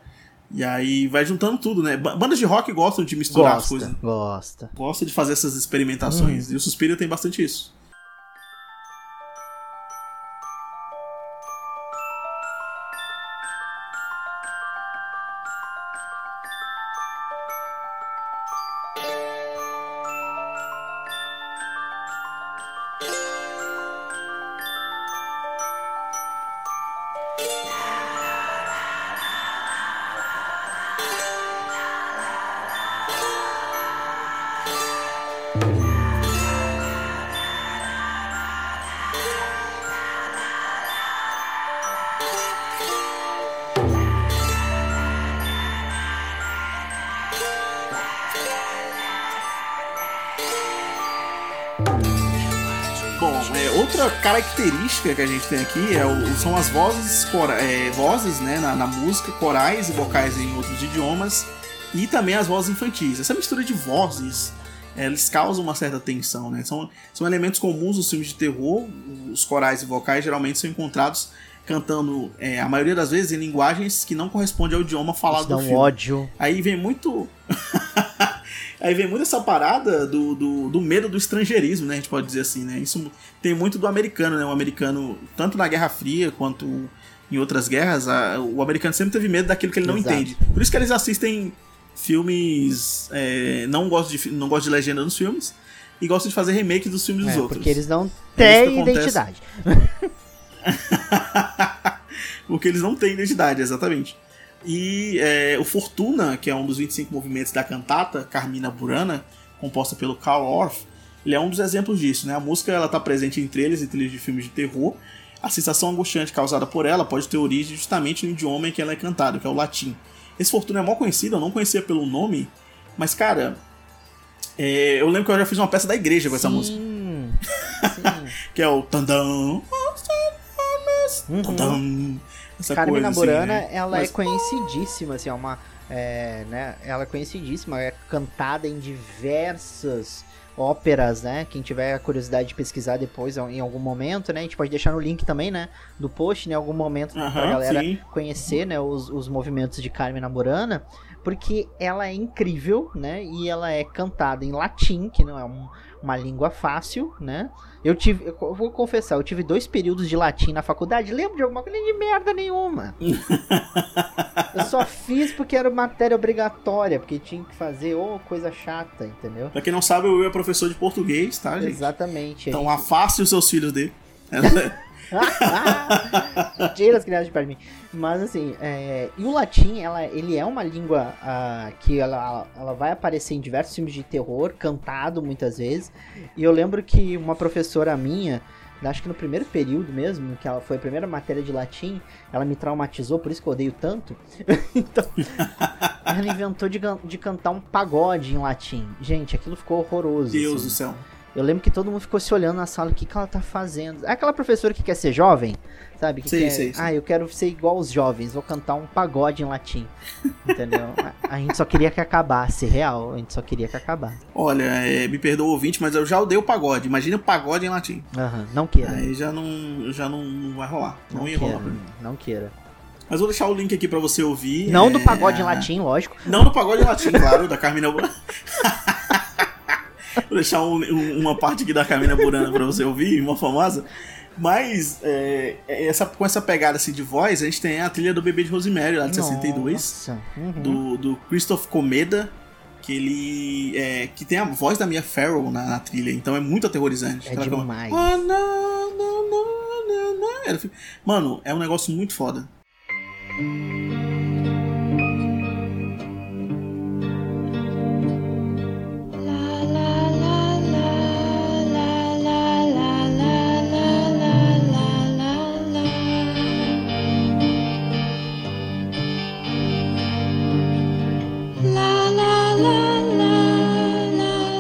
E aí vai juntando tudo, né? Bandas de rock gostam de misturar gosta, as coisas. Gosta. Gosta de fazer essas experimentações. Hum. E o Suspiro tem bastante isso. Característica que a gente tem aqui é o, são as vozes, cora, é, vozes né, na, na, música, corais e vocais em outros idiomas, e também as vozes infantis. Essa mistura de vozes, é, eles causam uma certa tensão, né? São, são elementos comuns nos filmes de terror, os corais e vocais geralmente são encontrados cantando, é, a maioria das vezes, em linguagens que não correspondem ao idioma falado Isso do dá um filme. ódio. Aí vem muito... Aí vem muito essa parada do, do, do, medo do estrangeirismo, né? A gente pode dizer assim, né? Isso tem muito do americano, né? O americano, tanto na Guerra Fria quanto em outras guerras, a, o americano sempre teve medo daquilo que ele não Exato. entende. Por isso que eles assistem filmes. É, não, gostam de, não gostam de legenda nos filmes e gostam de fazer remake dos filmes é, dos outros. Porque eles não é têm identidade. porque eles não têm identidade, exatamente. E é, o Fortuna, que é um dos 25 movimentos da cantata Carmina Burana, composta pelo Carl Orff, ele é um dos exemplos disso. Né? A música ela está presente em trailers e trilhas de filmes de terror. A sensação angustiante causada por ela pode ter origem justamente no idioma em que ela é cantada, que é o latim. Esse Fortuna é mal conhecido, eu não conhecia pelo nome, mas cara, é, eu lembro que eu já fiz uma peça da igreja com essa música. Sim. que é o Tandam. Uhum. Tandam. Essa Carmina coisa, Burana, assim, né? ela é Mas... é conhecidíssima, assim, é uma. É, né, ela é conhecidíssima, é cantada em diversas óperas, né? Quem tiver a curiosidade de pesquisar depois em algum momento, né? A gente pode deixar no link também, né? Do post, né? Em algum momento -huh, pra galera sim. conhecer, né? Os, os movimentos de Carmina Burana, porque ela é incrível, né? E ela é cantada em latim, que não é um, uma língua fácil, né? Eu tive, eu vou confessar, eu tive dois períodos de latim na faculdade. Lembro de alguma coisa de merda nenhuma. eu só fiz porque era matéria obrigatória, porque tinha que fazer ou oh, coisa chata, entendeu? Pra quem não sabe, eu é professor de português, tá, gente? Exatamente. Então gente... afaste os seus filhos dele. Tira as crianças de perto de mim. Mas assim, é... e o latim, ela, ele é uma língua uh, que ela, ela vai aparecer em diversos filmes de terror, cantado muitas vezes. E eu lembro que uma professora minha, acho que no primeiro período mesmo, que ela foi a primeira matéria de latim, ela me traumatizou, por isso que eu odeio tanto. então, ela inventou de, de cantar um pagode em latim. Gente, aquilo ficou horroroso. Deus assim. do céu. Eu lembro que todo mundo ficou se olhando na sala, o que, que ela tá fazendo? É aquela professora que quer ser jovem, sabe? Que sim, quer, sim, sim. Ah, eu quero ser igual os jovens, vou cantar um pagode em latim. Entendeu? a, a, gente só queria que acabasse, real, a gente só queria que acabasse. Olha, é, me perdoa o ouvinte, mas eu já odeio o pagode. Imagina o pagode em latim. Aham, uhum, não queira. Aí já não, já não, não vai rolar. Não, não ia queira, rolar Não queira. Mas vou deixar o link aqui para você ouvir. Não é... do pagode em latim, lógico. Não do pagode em latim, claro, da Carmina Vou deixar um, um, uma parte aqui da Camina Burana pra você ouvir, uma famosa. Mas é, é, essa, com essa pegada assim, de voz, a gente tem a trilha do Bebê de Rosemary, lá de Nossa. 62. Uhum. Do, do Christoph Comeda, que ele. É, que tem a voz da Mia Farrow na, na trilha, então é muito aterrorizante. É demais. Ah, não, não, não, não, não. Mano, é um negócio muito foda.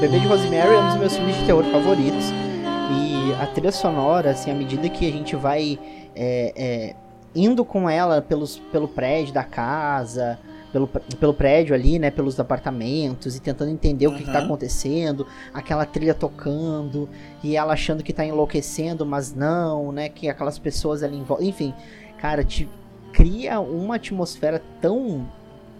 Bebê de Rosemary é um dos meus filmes de terror favoritos. E a trilha sonora, assim, à medida que a gente vai é, é, indo com ela pelos, pelo prédio da casa, pelo, pelo prédio ali, né? Pelos apartamentos e tentando entender uhum. o que, que tá acontecendo, aquela trilha tocando e ela achando que tá enlouquecendo, mas não, né? Que aquelas pessoas ali em volta. Enfim, cara, te cria uma atmosfera tão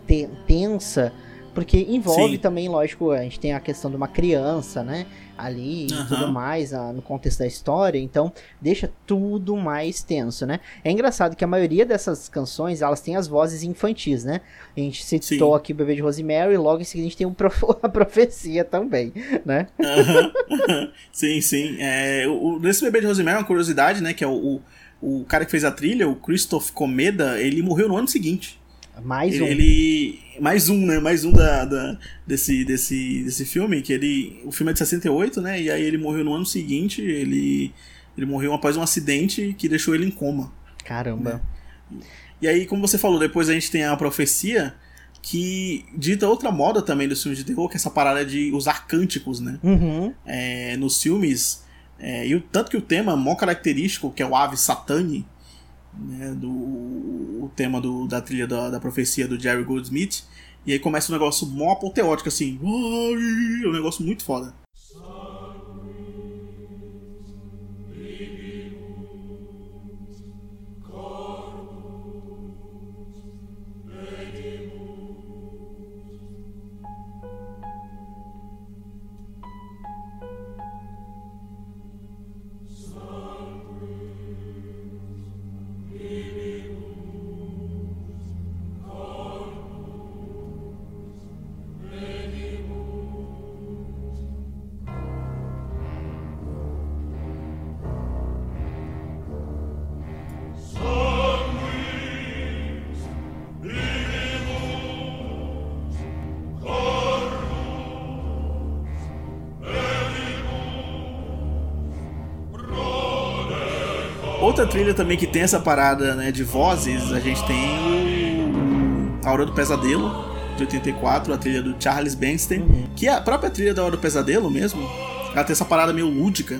te tensa porque envolve Sim. também, lógico, a gente tem a questão de uma criança, né? Ali uhum. e tudo mais, a, no contexto da história. Então, deixa tudo mais tenso, né? É engraçado que a maioria dessas canções, elas têm as vozes infantis, né? A gente citou sim. aqui o Bebê de Rosemary e logo em seguida a gente tem um prof... a profecia também, né? Uhum. sim, sim. É, o, nesse Bebê de Rosemary, uma curiosidade, né? Que é o, o, o cara que fez a trilha, o Christoph Comeda, ele morreu no ano seguinte. Mais um. Ele. Mais um, né? Mais um da, da, desse, desse, desse filme, que ele. O filme é de 68, né? E aí ele morreu no ano seguinte, ele. Ele morreu após um acidente que deixou ele em coma. Caramba. Né? E aí, como você falou, depois a gente tem a profecia que dita outra moda também dos filmes de terror, que é essa parada de usar cânticos, né? Uhum. É, nos filmes. É, e o, tanto que o tema mó característico, que é o Ave Satani, né, do o tema do, da trilha da, da profecia do Jerry Goldsmith. E aí começa um negócio mó apoteótico, assim. Um negócio muito foda. Outra trilha também que tem essa parada né, de vozes, a gente tem o A Hora do Pesadelo, de 84, a trilha do Charles Bernstein, uhum. que é a própria trilha da Hora do Pesadelo mesmo, ela tem essa parada meio lúdica,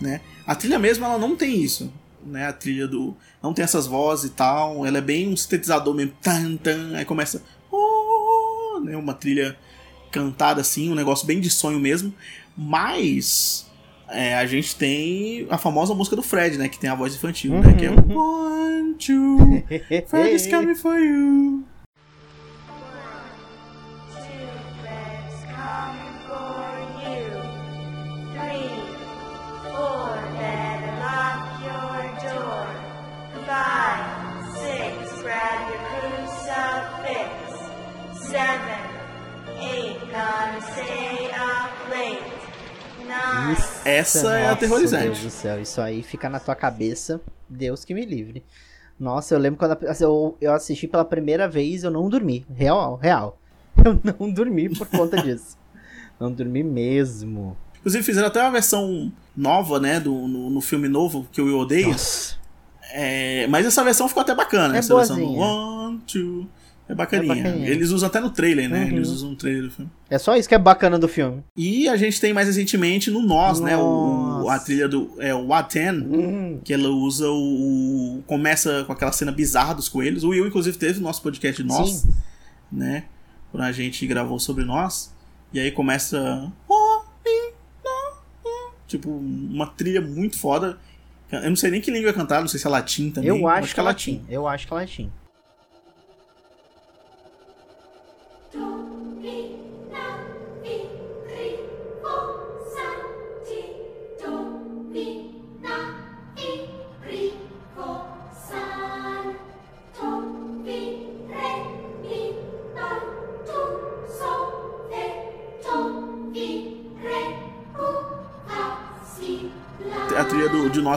né? A trilha mesmo, ela não tem isso, né? A trilha do... não tem essas vozes e tal, ela é bem um sintetizador mesmo, tan, tan, aí começa... Oh, né? Uma trilha cantada assim, um negócio bem de sonho mesmo, mas é, a gente tem a famosa música do Fred, né? Que tem a voz infantil, uhum. né? Que é One, two, Fred is coming for you. Essa é aterrorizante. Deus do céu, isso aí fica na tua cabeça, Deus que me livre. Nossa, eu lembro quando eu, eu assisti pela primeira vez, eu não dormi. Real, real. Eu não dormi por conta disso. não dormi mesmo. Inclusive fizeram até uma versão nova, né, do, no, no filme novo, que eu odeio. Nossa. É, mas essa versão ficou até bacana. É essa boazinha. versão do One, Two... É bacaninha. é bacaninha. Eles usam até no trailer, né? Uhum. Eles usam no trailer do filme. É só isso que é bacana do filme. E a gente tem mais recentemente no Nós, né? O, a trilha do é, o Aten, uhum. que ela usa o, Começa com aquela cena bizarra dos coelhos. O Will, inclusive, teve o nosso podcast de Nós, Sim. né? Quando a gente gravou sobre Nós. E aí começa. Tipo, uma trilha muito foda. Eu não sei nem que língua é cantar, não sei se é latim também. Eu acho, acho que é latim. latim. Eu acho que é latim.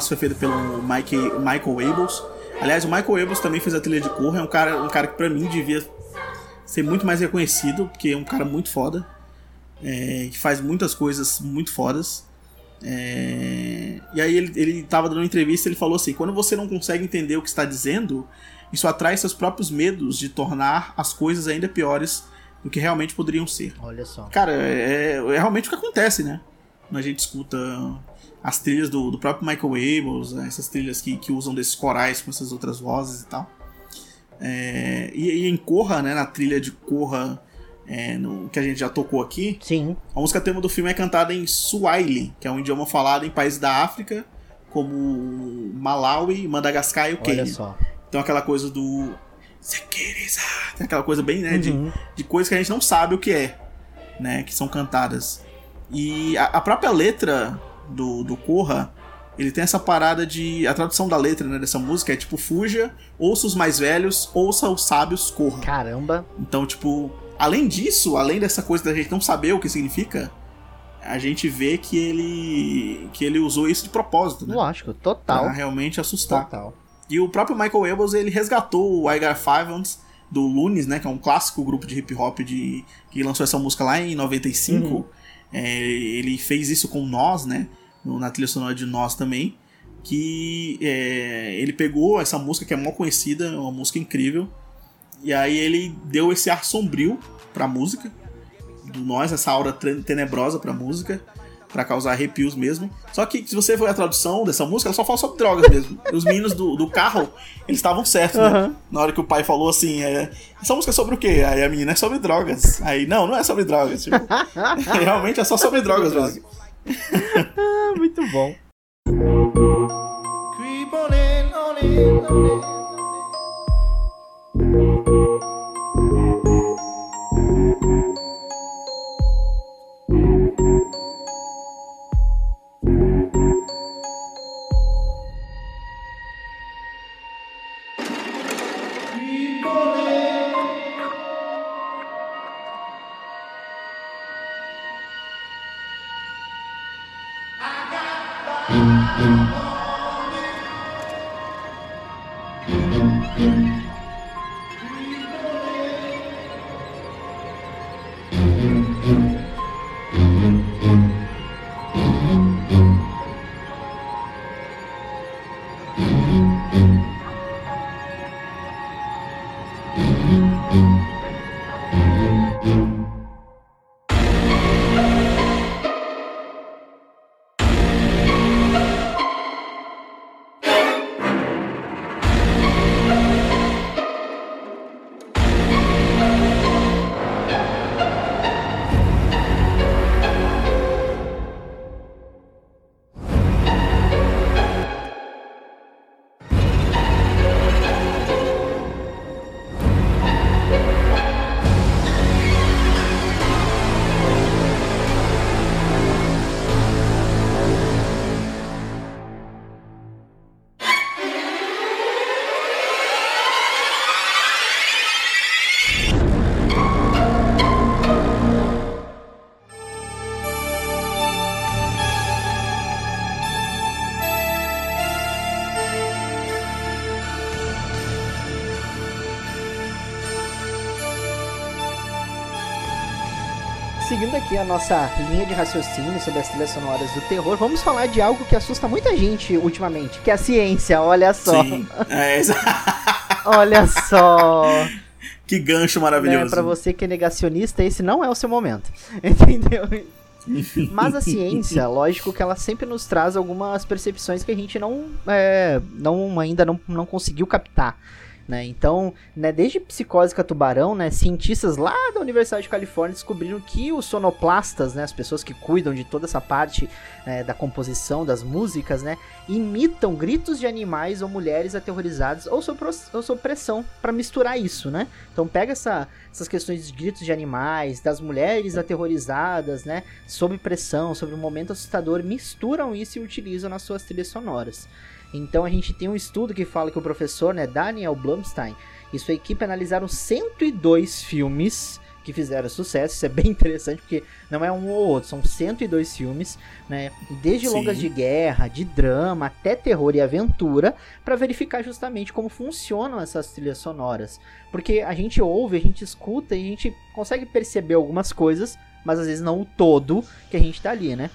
Foi feita pelo Mike, Michael Abels. Aliás, o Michael Abels também fez a trilha de Corra. É um cara, um cara que pra mim devia ser muito mais reconhecido, porque é um cara muito foda. É, que faz muitas coisas muito fodas. É, e aí ele, ele tava dando uma entrevista ele falou assim: quando você não consegue entender o que está dizendo, isso atrai seus próprios medos de tornar as coisas ainda piores do que realmente poderiam ser. Olha só. Cara, é, é realmente o que acontece, né? a gente escuta as trilhas do, do próprio Michael Abels, né, essas trilhas que, que usam desses corais com essas outras vozes e tal. É, e, e, em Corra, né, na trilha de Corra, é, no, que a gente já tocou aqui, Sim. a música tema do filme é cantada em Swahili, que é um idioma falado em países da África, como Malawi, Madagascar e o Quênia. Então aquela coisa do. Tem aquela coisa bem, né? De, uhum. de coisas que a gente não sabe o que é, né? Que são cantadas. E a, a própria letra do, do Corra, ele tem essa parada de. A tradução da letra né, dessa música é tipo: Fuja, ouça os mais velhos, ouça os sábios, corra. Caramba! Então, tipo, além disso, além dessa coisa da gente não saber o que significa, a gente vê que ele que ele usou isso de propósito, né? Lógico, total. Pra realmente assustar. Total. E o próprio Michael Ebels, ele resgatou o I Got Five Ones do Lunes, né, que é um clássico grupo de hip hop de que lançou essa música lá em 95. Uhum. É, ele fez isso com Nós, né, na trilha sonora de Nós também, que é, ele pegou essa música que é mal conhecida, uma música incrível, e aí ele deu esse ar sombrio pra música, do Nós, essa aura tenebrosa pra música, para causar arrepios mesmo. Só que se você for a tradução dessa música, ela só fala sobre drogas mesmo. Os meninos do, do carro, eles estavam certos, né? Uhum. Na hora que o pai falou assim, é, essa música é sobre o quê? Aí a menina é sobre drogas. Aí, não, não é sobre drogas. Tipo, realmente é só sobre drogas mesmo. ah, muito bom. Creep on in, on in, on in. Aqui a nossa linha de raciocínio sobre as trilhas sonoras do terror, vamos falar de algo que assusta muita gente ultimamente, que é a ciência, olha só. Sim, é Olha só. Que gancho maravilhoso. É, para você que é negacionista, esse não é o seu momento. Entendeu? Mas a ciência, lógico que ela sempre nos traz algumas percepções que a gente não, é, não ainda não, não conseguiu captar. Né? Então, né, desde Psicose Tubarão, né, cientistas lá da Universidade de Califórnia descobriram que os sonoplastas, né, as pessoas que cuidam de toda essa parte é, da composição das músicas, né, imitam gritos de animais ou mulheres aterrorizadas ou sob, ou sob pressão para misturar isso, né? Então pega essa, essas questões de gritos de animais, das mulheres aterrorizadas, né, sob pressão, sobre um momento assustador, misturam isso e utilizam nas suas trilhas sonoras. Então a gente tem um estudo que fala que o professor, né, Daniel Blumstein, e sua equipe analisaram 102 filmes que fizeram sucesso. Isso é bem interessante porque não é um ou outro, são 102 filmes, né? Desde Sim. longas de guerra, de drama, até terror e aventura, para verificar justamente como funcionam essas trilhas sonoras. Porque a gente ouve, a gente escuta e a gente consegue perceber algumas coisas, mas às vezes não o todo que a gente tá ali, né?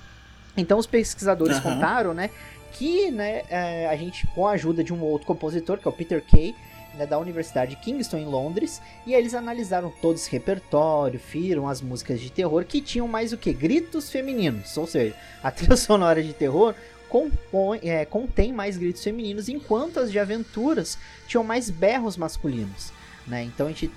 Então os pesquisadores uhum. contaram, né, que né, é, a gente, com a ajuda de um outro compositor, que é o Peter Kay, né, da Universidade de Kingston em Londres e eles analisaram todo esse repertório, viram as músicas de terror que tinham mais o que gritos femininos, ou seja, a trilha sonora de terror compõe, é, contém mais gritos femininos, enquanto as de aventuras tinham mais berros masculinos. Né? Então a gente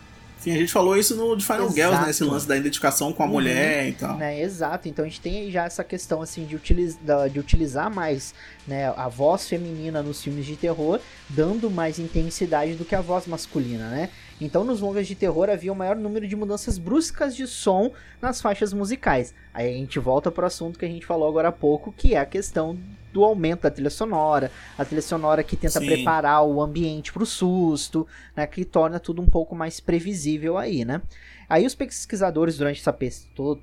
Sim, a gente falou isso no de Final Exato. Girls, né? Esse lance da identificação com a uhum. mulher e tal. Né, exato, então a gente tem aí já essa questão assim de, utiliz de utilizar mais né, a voz feminina nos filmes de terror, dando mais intensidade do que a voz masculina, né? Então, nos longas de terror havia o maior número de mudanças bruscas de som nas faixas musicais. Aí a gente volta para o assunto que a gente falou agora há pouco, que é a questão do aumento da trilha sonora, a trilha sonora que tenta Sim. preparar o ambiente para o susto, né, que torna tudo um pouco mais previsível aí, né? Aí os pesquisadores durante essa,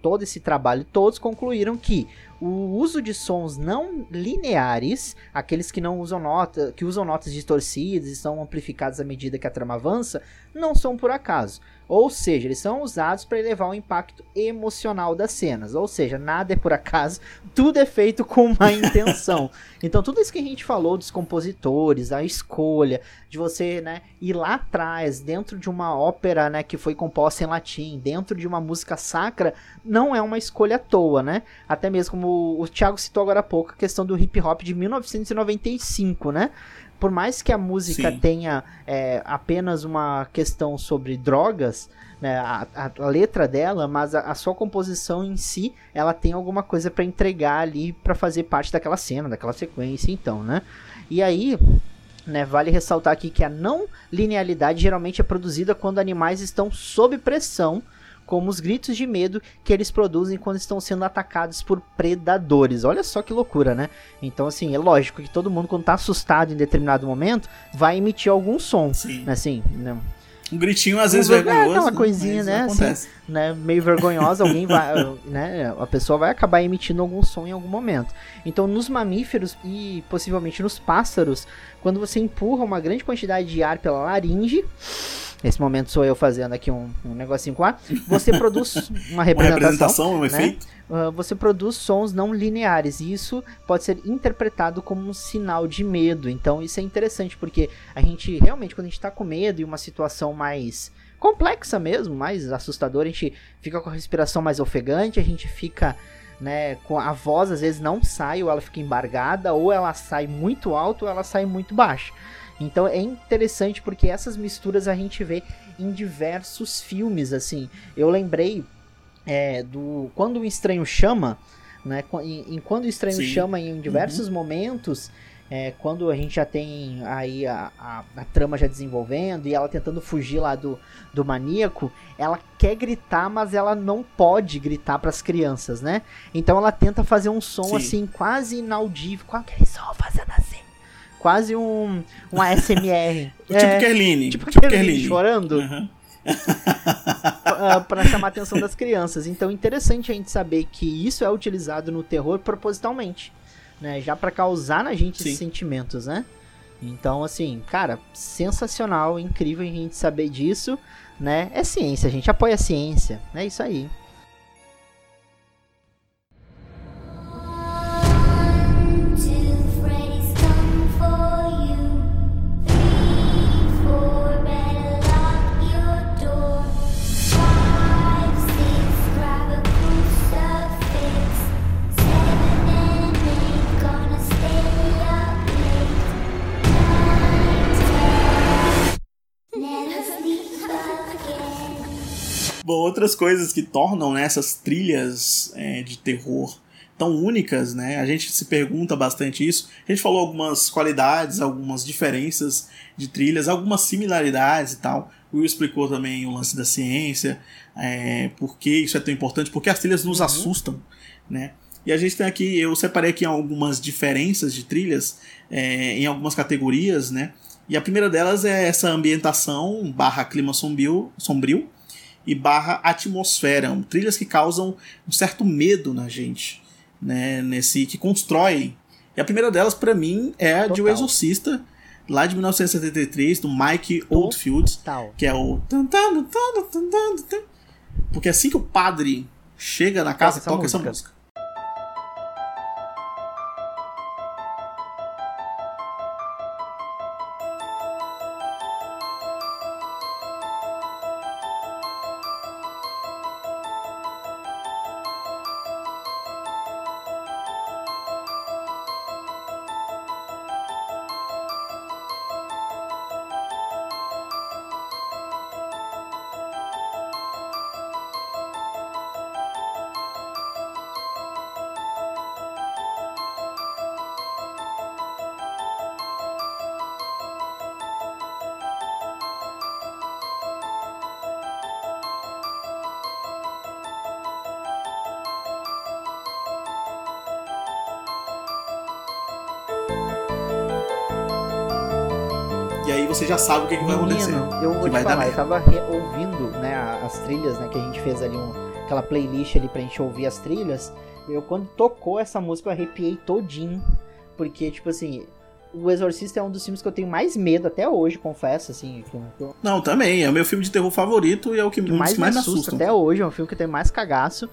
todo, esse trabalho todos concluíram que o uso de sons não lineares, aqueles que não usam nota, que usam notas distorcidas e são amplificados à medida que a trama avança, não são por acaso. Ou seja, eles são usados para elevar o impacto emocional das cenas. Ou seja, nada é por acaso, tudo é feito com uma intenção. Então, tudo isso que a gente falou dos compositores, a escolha de você né, ir lá atrás, dentro de uma ópera né, que foi composta em latim, dentro de uma música sacra, não é uma escolha à toa, né? Até mesmo como o Thiago citou agora há pouco, a questão do hip hop de 1995, né? Por mais que a música Sim. tenha é, apenas uma questão sobre drogas, né, a, a, letra dela, mas a, a, sua composição em si, ela tem alguma coisa para entregar ali para fazer parte daquela cena, daquela sequência, então, né? E aí, né, vale ressaltar aqui que a não linearidade geralmente é produzida quando animais estão sob pressão como os gritos de medo que eles produzem quando estão sendo atacados por predadores. Olha só que loucura, né? Então, assim, é lógico que todo mundo, quando tá assustado em determinado momento, vai emitir algum som. Sim. Assim, né? Um gritinho às vezes um, vergonhoso. É, uma coisinha, né? Assim, né? Meio vergonhosa, alguém vai. né? A pessoa vai acabar emitindo algum som em algum momento. Então, nos mamíferos e possivelmente nos pássaros, quando você empurra uma grande quantidade de ar pela laringe Nesse momento sou eu fazendo aqui um, um negocinho com ar. Você produz uma representação. uma representação, um né? efeito. Uh, você produz sons não lineares e isso pode ser interpretado como um sinal de medo. Então isso é interessante porque a gente realmente quando a gente está com medo e uma situação mais complexa mesmo, mais assustadora, a gente fica com a respiração mais ofegante, a gente fica né, com a voz às vezes não sai ou ela fica embargada ou ela sai muito alto ou ela sai muito baixa. Então é interessante porque essas misturas a gente vê em diversos filmes, assim. Eu lembrei é, do Quando o Estranho Chama, né? Em, em Quando o Estranho Sim. Chama, em diversos uhum. momentos, é, quando a gente já tem aí a, a, a, trama já desenvolvendo e ela tentando fugir lá do, do maníaco, ela quer gritar, mas ela não pode gritar para as crianças, né? Então ela tenta fazer um som Sim. assim quase inaudível, com aquele som fazendo assim quase um, um ASMR. tipo é, Kerline. Tipo, tipo Kerline, chorando. Uhum. para chamar a atenção das crianças. Então, interessante a gente saber que isso é utilizado no terror propositalmente, né? Já para causar na gente Sim. esses sentimentos, né? Então, assim, cara, sensacional, incrível a gente saber disso, né? É ciência, a gente apoia a ciência, é isso aí. Outras coisas que tornam né, essas trilhas é, de terror tão únicas, né? A gente se pergunta bastante isso. A gente falou algumas qualidades, algumas diferenças de trilhas, algumas similaridades e tal. O Will explicou também o lance da ciência, é, por que isso é tão importante, porque as trilhas nos uhum. assustam, né? E a gente tem aqui, eu separei aqui algumas diferenças de trilhas é, em algumas categorias, né? E a primeira delas é essa ambientação barra clima sombrio, sombrio e barra atmosfera, trilhas que causam um certo medo na gente, né, nesse que constroem. E a primeira delas para mim é a Total. de O Exorcista, lá de 1973, do Mike Oldfield, Total. que é o porque assim que o padre chega na casa, toca, toca essa música. você já sabe o que, que vai acontecer. Eu vou te falar, eu tava ouvindo, né, as trilhas, né, que a gente fez ali, um, aquela playlist ali pra gente ouvir as trilhas. Eu, quando tocou essa música, eu arrepiei todinho. Porque, tipo assim, o Exorcista é um dos filmes que eu tenho mais medo até hoje, confesso, assim. Eu... Não, também. É o meu filme de terror favorito e é o que, que mais, mais me assusta. assusta. Até hoje, é um filme que tem mais cagaço,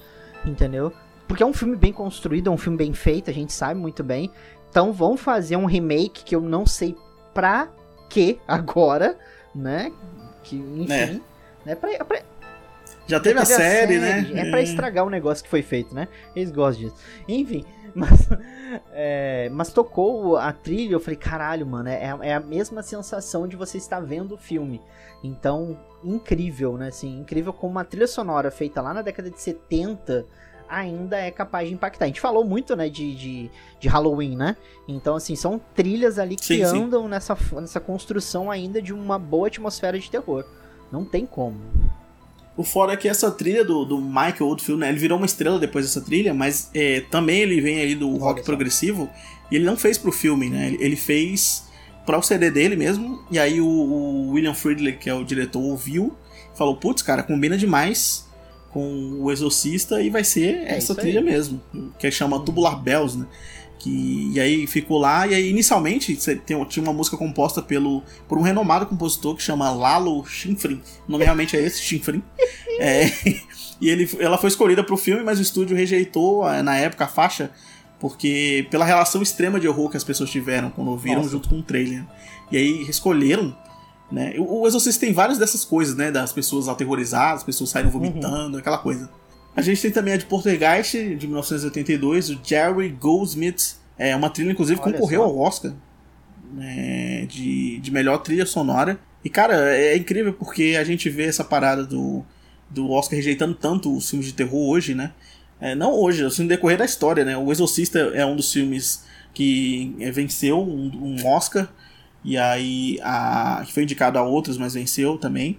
entendeu? Porque é um filme bem construído, é um filme bem feito, a gente sabe muito bem. Então vão fazer um remake que eu não sei pra que agora, né? Que, enfim. É. Né, pra, pra... Já teve, a, série, a série, né? É, é pra estragar o negócio que foi feito, né? Eles gostam disso. Enfim, mas, é, mas tocou a trilha, eu falei, caralho, mano, é, é a mesma sensação de você estar vendo o filme. Então, incrível, né? Assim, incrível como uma trilha sonora feita lá na década de 70 ainda é capaz de impactar. A gente falou muito, né, de, de, de Halloween, né? Então, assim, são trilhas ali que sim, andam sim. Nessa, nessa construção ainda de uma boa atmosfera de terror. Não tem como. O fora é que essa trilha do, do Michael Oldfield, né? Ele virou uma estrela depois dessa trilha, mas é, também ele vem aí do rock progressivo. E ele não fez pro filme, né? Ele, ele fez para o CD dele mesmo. E aí o, o, William Friedle, que é o diretor, ouviu. Falou, putz, cara, combina demais com o Exorcista e vai ser é essa trilha aí. mesmo. Que chama Tubular Bells, né? Que, e aí ficou lá, e aí inicialmente tem, tinha uma música composta pelo, por um renomado compositor que chama Lalo Schifrin. O nome realmente é esse, Schifrin. é, e ele, ela foi escolhida para o filme, mas o estúdio rejeitou na época a faixa, porque pela relação extrema de horror que as pessoas tiveram quando ouviram Nossa. junto com o trailer. E aí escolheram. Né? O, Exorcista tem várias dessas coisas, né? Das pessoas aterrorizadas, as pessoas saíram vomitando, uhum. aquela coisa. A gente tem também a de Portergeist, de 1982, o Jerry Goldsmith. É uma trilha, inclusive, Olha concorreu só. ao Oscar né, de, de melhor trilha sonora. E, cara, é incrível porque a gente vê essa parada do, do Oscar rejeitando tanto os filmes de terror hoje, né? É, não hoje, assim, no decorrer da história, né? O Exorcista é um dos filmes que é, venceu um, um Oscar, e aí a, que foi indicado a outros, mas venceu também.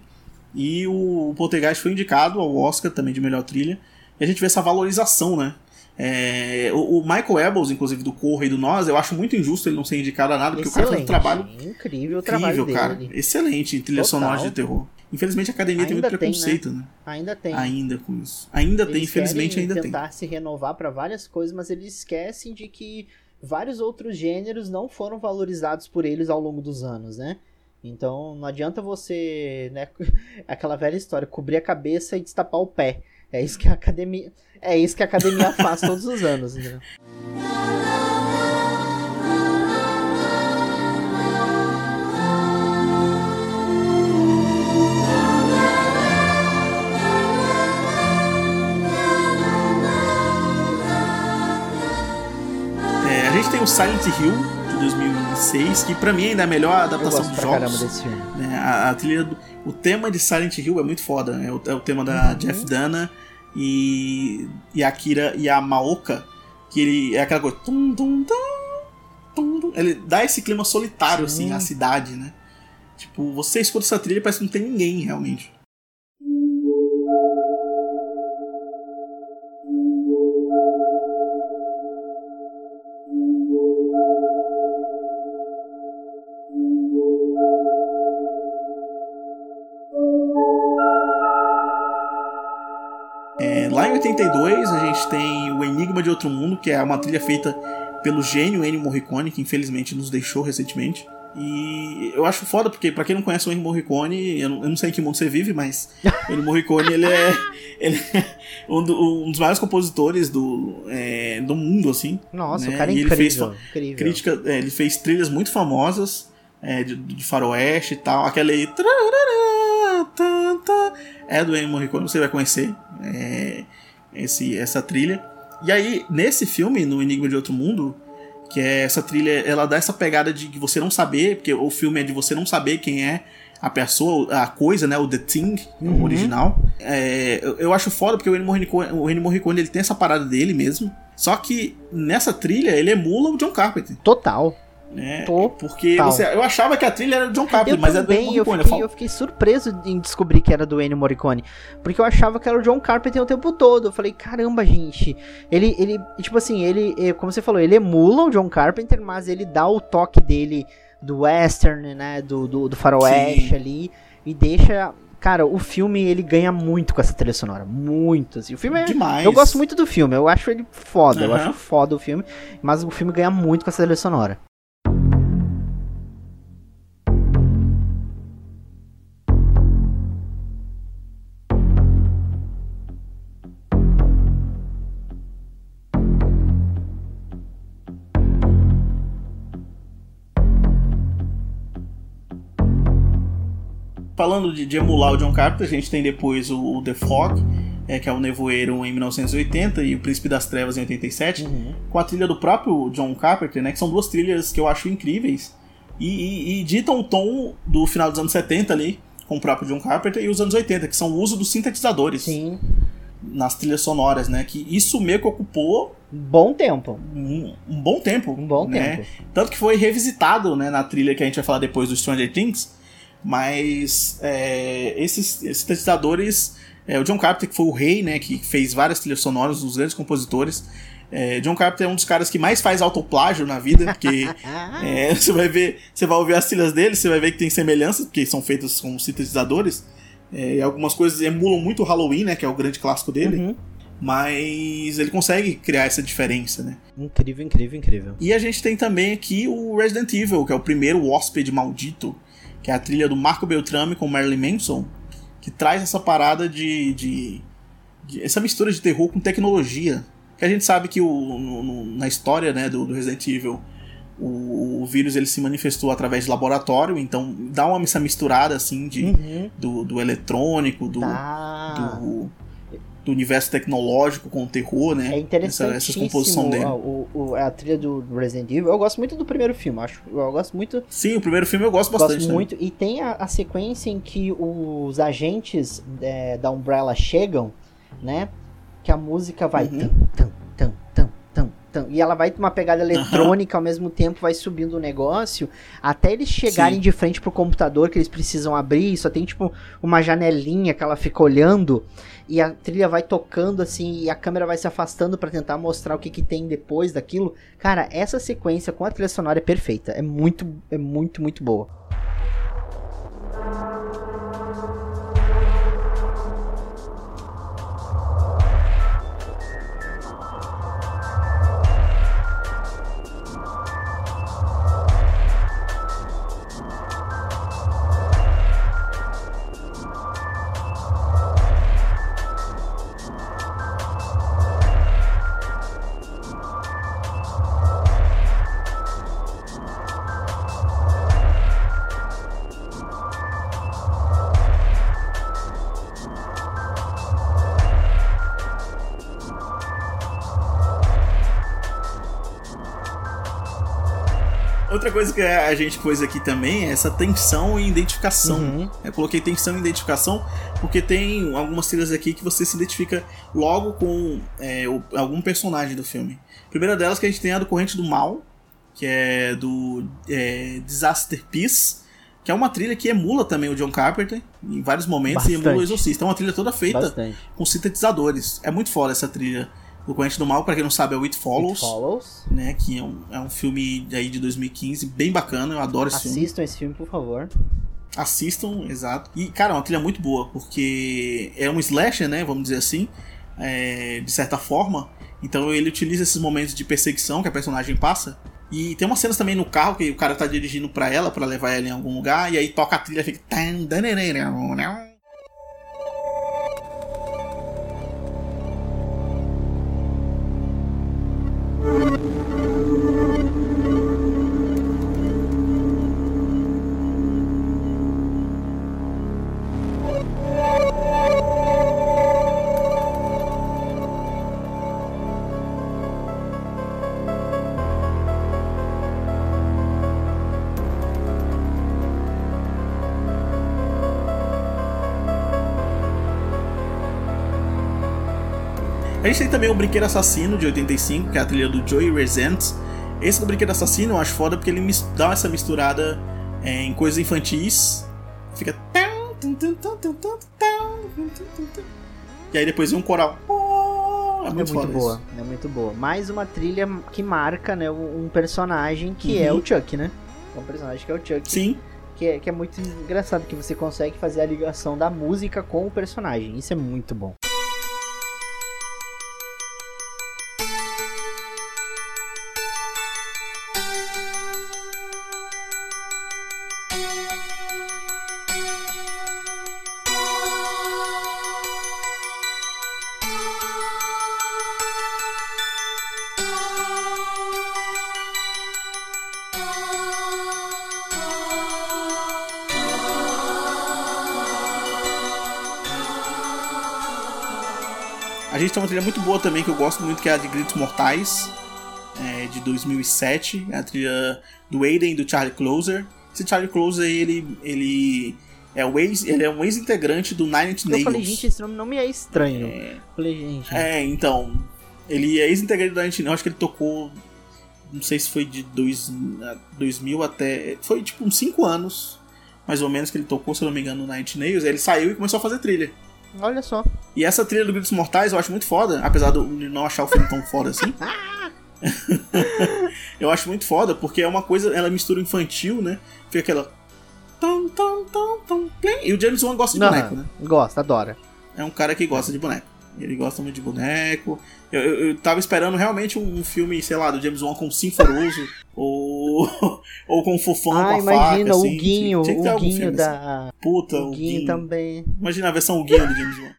E o, o Poltergeist foi indicado ao Oscar também de melhor trilha. E a gente vê essa valorização, né? É, o, o, Michael Ebels, inclusive, do Corra e do Nós, eu acho muito injusto ele não ser indicado a nada, porque Excelente. o cara faz um trabalho incrível, o trabalho incrível, cara. Excelente, trilha sonora de terror. Infelizmente a academia ainda tem muito preconceito, tem, né? né? Ainda tem. Ainda com isso. Ainda eles tem, infelizmente ainda tem. tentar se renovar para várias coisas, mas eles esquecem de que vários outros gêneros não foram valorizados por eles ao longo dos anos, né? Então não adianta você, né, aquela velha história, cobrir a cabeça e destapar o pé. É isso que a academia, é isso que a academia faz todos os anos, né? O Silent Hill, 2006, que para mim ainda é a melhor adaptação dos jogos. Desse filme. Né? A, a, trilha do, o tema de Silent Hill é muito foda, né? é, o, é o tema da uhum. Jeff Dana e, e a Akira e a Maoka, que ele é aquela coisa. Tum, tum, tum, ele dá esse clima solitário, Sim. assim, à cidade, né? Tipo, você escuta essa trilha e parece que não tem ninguém realmente. 82 a gente tem o Enigma de Outro Mundo, que é uma trilha feita pelo gênio Ennio Morricone, que infelizmente nos deixou recentemente. E eu acho foda, porque para quem não conhece o Ennio Morricone, eu não, eu não, sei em que mundo você vive, mas o Ennio Morricone ele é, ele é um, do, um, dos maiores compositores do, é, do mundo, assim. Nossa, né? o cara é incrível. Ele fez, incrível. Crítica, é, ele fez trilhas muito famosas é, de, de faroeste e tal. Aquela aí é do Ennio Morricone, você vai conhecer é, esse, essa trilha. E aí, nesse filme, no Enigma de Outro Mundo, que é essa trilha, ela dá essa pegada de você não saber, porque o filme é de você não saber quem é a pessoa, a coisa, né, o The Thing, uhum. o original. É, eu, eu, acho foda porque o Ennio Morricone, o Ennio Morricone ele tem essa parada dele mesmo. Só que nessa trilha ele emula o John Carpenter. Total. Né? Porque você, eu achava que a trilha era do John Carpenter, eu mas também, é do Ennio Morricone. Eu fiquei, eu fiquei surpreso em descobrir que era do Ennio Morricone. Porque eu achava que era o John Carpenter o tempo todo. Eu falei, caramba, gente. Ele, ele tipo assim, ele, como você falou, ele emula o John Carpenter, mas ele dá o toque dele do western, né? Do, do, do faroeste Sim. ali. E deixa Cara, o filme ele ganha muito com essa trilha sonora. Muito, assim. O filme é. Demais. Eu gosto muito do filme, eu acho ele foda. Uhum. Eu acho foda o filme. Mas o filme ganha muito com essa trilha sonora. Falando de, de, emular o John Carpenter, a gente tem depois o, o The Fog, é, que é o Nevoeiro em 1980 e o Príncipe das Trevas em 87, uhum. com a trilha do próprio John Carpenter, né, que são duas trilhas que eu acho incríveis e, e, e ditam o tom do final dos anos 70 ali, com o próprio John Carpenter, e os anos 80, que são o uso dos sintetizadores. Sim. Nas trilhas sonoras, né? Que isso meio que ocupou. Bom tempo. Um, um bom tempo. Um bom né? tempo. Tanto que foi revisitado né, na trilha que a gente vai falar depois do Stranger Things mas é, esses, esses sintetizadores, é, o John Carpenter, que foi o rei, né, que fez várias trilhas sonoras, um dos grandes compositores. É, John Carpenter é um dos caras que mais faz autoplágio na vida, porque é, você vai ver, você vai ouvir as trilhas dele, você vai ver que tem semelhanças, porque são feitas com sintetizadores. É, e algumas coisas emulam muito o Halloween, né, que é o grande clássico dele. Uhum. Mas ele consegue criar essa diferença, né? Incrível, incrível, incrível. E a gente tem também aqui o Resident Evil, que é o primeiro hóspede maldito que é a trilha do Marco Beltrame com Marilyn Manson, que traz essa parada de, de, de essa mistura de terror com tecnologia. Que a gente sabe que o, no, no, na história né, do, do Resident Evil o, o, vírus ele se manifestou através de laboratório, então dá uma essa misturada assim de, uhum. do, do eletrônico, do, tá. do do universo tecnológico com o terror, né? É interessante. Essa, essa composição dele. O, o, a trilha do Resident Evil. Eu gosto muito do primeiro filme, acho. Eu gosto muito. Sim, o primeiro filme eu gosto bastante. Gosto muito. E tem a, a, sequência em que os agentes é, da Umbrella chegam, né? Que a música vai. Uhum. E ela vai uma pegada eletrônica uhum. ao mesmo tempo, vai subindo o negócio, até eles chegarem Sim. de frente pro computador que eles precisam abrir, só tem tipo uma janelinha que ela fica olhando e a trilha vai tocando assim e a câmera vai se afastando para tentar mostrar o que, que tem depois daquilo. Cara, essa sequência com a trilha sonora é perfeita, é muito é muito muito boa. Coisa que a gente pôs aqui também é essa tensão e identificação. Uhum. Eu coloquei tensão e identificação porque tem algumas trilhas aqui que você se identifica logo com é, algum personagem do filme. A primeira delas que a gente tem é a do Corrente do Mal, que é do é, Disaster Peace, que é uma trilha que emula também o John Carpenter em vários momentos Bastante. e emula o Exorcista. É uma trilha toda feita Bastante. com sintetizadores. É muito foda essa trilha. O Corrente do Mal, para quem não sabe, é o It Follows. It Follows. Né, que é um, é um filme aí de 2015, bem bacana, eu adoro esse Assistam filme. Assistam esse filme, por favor. Assistam, exato. E, cara, é uma trilha muito boa, porque é um slasher, né, vamos dizer assim, é, de certa forma. Então ele utiliza esses momentos de perseguição que a personagem passa. E tem umas cenas também no carro que o cara tá dirigindo para ela, para levar ela em algum lugar, e aí toca a trilha e fica. A gente tem também o Brinquedo Assassino de 85, que é a trilha do Joey Resents. Esse do Brinquedo Assassino eu acho foda porque ele dá essa misturada é, em coisas infantis. Fica. E aí depois vem um coral. É muito, é muito boa, é muito boa. Mais uma trilha que marca, né, um personagem que uhum. é o Chuck, né? É um personagem que é o Chuck. Sim. Que é, que é muito engraçado, que você consegue fazer a ligação da música com o personagem. Isso é muito bom. Gente tem uma trilha muito boa também que eu gosto muito, que é a de Gritos Mortais, é, de 2007. É a trilha do Aiden e do Charlie Closer. Esse Charlie Closer, ele, ele é, o ex, ele é um ex-integrante do Nine Inch Nails. Eu falei, gente, esse nome não me é estranho. É, falei, gente. É, então. Ele é ex-integrante do Nine Inch Nails, acho que ele tocou. Não sei se foi de dois, 2000 até. Foi tipo uns 5 anos, mais ou menos, que ele tocou, se eu não me engano, no Nine Inch Nails. Ele saiu e começou a fazer trilha. Olha só. E essa trilha do Gritos Mortais eu acho muito foda, apesar de não achar o filme tão foda assim. eu acho muito foda, porque é uma coisa, ela mistura infantil, né? Fica aquela. E o James Wan gosta de não, boneco, né? Gosta, adora. É um cara que gosta de boneco. Ele gosta muito de boneco. Eu, eu, eu tava esperando realmente um, um, filme, sei lá, do James Wan com Sinforoso ou, ou com Fofão ah, com a imagina, faca. o assim. Guinho, tinha, tinha o Guinho da... Assim. Puta, o, Guinho, também. Imagina a versão Guinho do James Wan.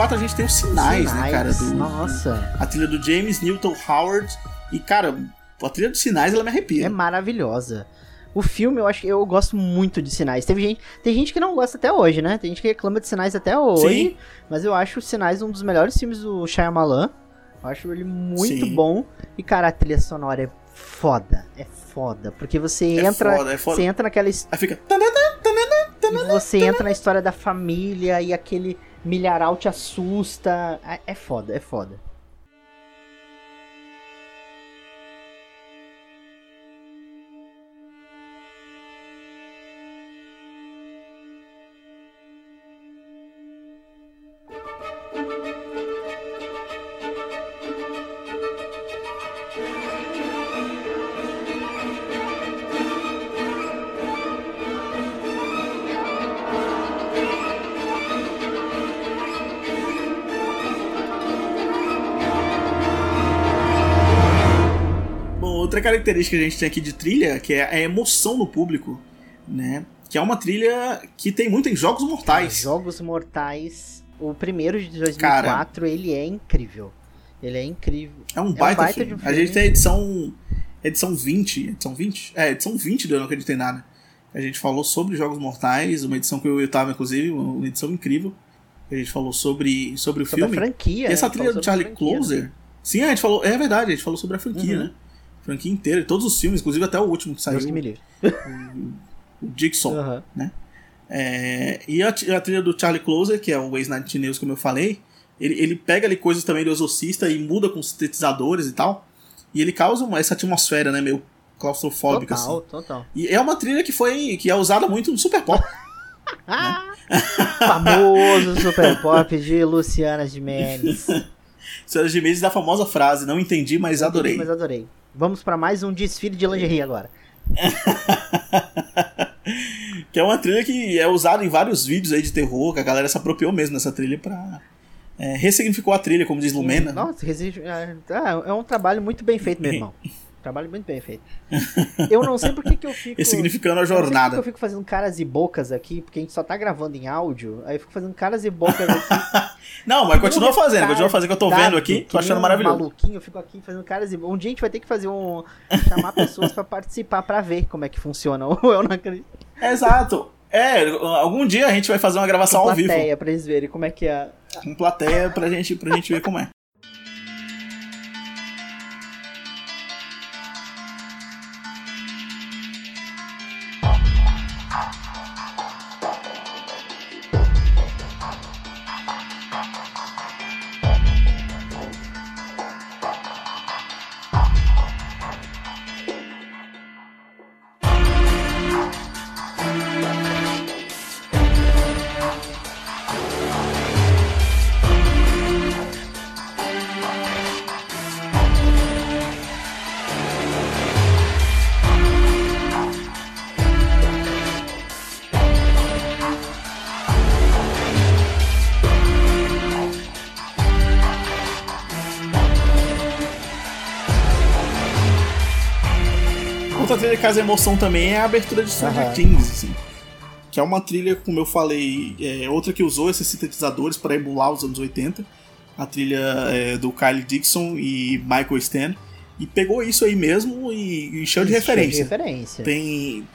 2004 a gente tem os sinais, sinais né, cara? Do, nossa. A trilha do James Newton Howard. E, cara, a trilha dos sinais ela me arrepia. É maravilhosa. O filme, eu acho que eu gosto muito de sinais. Teve gente, tem gente que não gosta até hoje, né? Tem gente que reclama de sinais até hoje. Sim. Mas eu acho os sinais um dos melhores filmes do Shyamalan. Eu acho ele muito Sim. bom. E, cara, a trilha sonora é foda. É foda. Porque você é entra. Foda, é foda. Você entra naquela. Aí fica. Você entra na história da família e aquele milharal te assusta. É, é foda, é foda. Característica que a gente tem aqui de trilha, que é a emoção no público, né? Que é uma trilha que tem muito em Jogos Mortais. Jogos Mortais, o primeiro de 2004, Cara, ele é incrível. Ele é incrível. É um baita, é um baita filme. filme. A gente tem a edição edição 20, edição 20? É, edição 20 do Eu Não Acreditei Nada. A gente falou sobre Jogos Mortais, uma edição que eu estava inclusive, uma edição incrível. A gente falou sobre, sobre o sobre filme. A franquia, e essa né? trilha do Charlie Closer. Né? Sim, a gente falou. É verdade, a gente falou sobre a franquia, uhum. né? Franquia inteira, todos os filmes, inclusive até o último que saiu. Deus que me livre. O, o Jigsaw, uhum. né? É, e a, a, trilha do Charlie Closer, que é o ex-Night News, como eu falei, ele, ele pega ali coisas também do Exorcista e muda com sintetizadores e tal. E ele causa uma, essa atmosfera, né, meio claustrofóbica. Total, assim. total. E é uma trilha que foi que é usada muito no Super Pop. né? Famoso Super Pop de Luciana Gimenez. Luciana Gimenez da famosa frase, não entendi, mas não adorei. Entendi, mas adorei. Vamos para mais um desfile de lingerie agora. que é uma trilha que é usada em vários vídeos aí de terror, que a galera se apropriou mesmo dessa trilha pra. É, ressignificou a trilha, como diz Lumena. Nossa, é, é um trabalho muito bem feito, meu irmão. Trabalho muito bem feito. Eu não sei por que, que eu fico. Ressignificando a jornada. Eu, eu fico fazendo caras e bocas aqui, porque a gente só tá gravando em áudio. Aí eu fico fazendo caras e bocas aqui. não, mas continua fazendo, continua fazendo que eu tô vendo aqui, tô achando maravilhoso. maluquinho, eu fico aqui fazendo caras e Um dia a gente vai ter que fazer um. chamar pessoas pra participar pra ver como é que funciona. eu não acredito. Exato. É, algum dia a gente vai fazer uma gravação Com ao vivo. plateia pra eles verem como é que é. Com plateia pra gente, pra gente ver como é. Causa emoção também é a abertura de Stranger uhum. Things, assim. Que é uma trilha, como eu falei, é outra que usou esses sintetizadores para emular os anos 80. A trilha é, do Kyle Dixon e Michael Stan. E pegou isso aí mesmo e encheu de referência. de referência. Tem,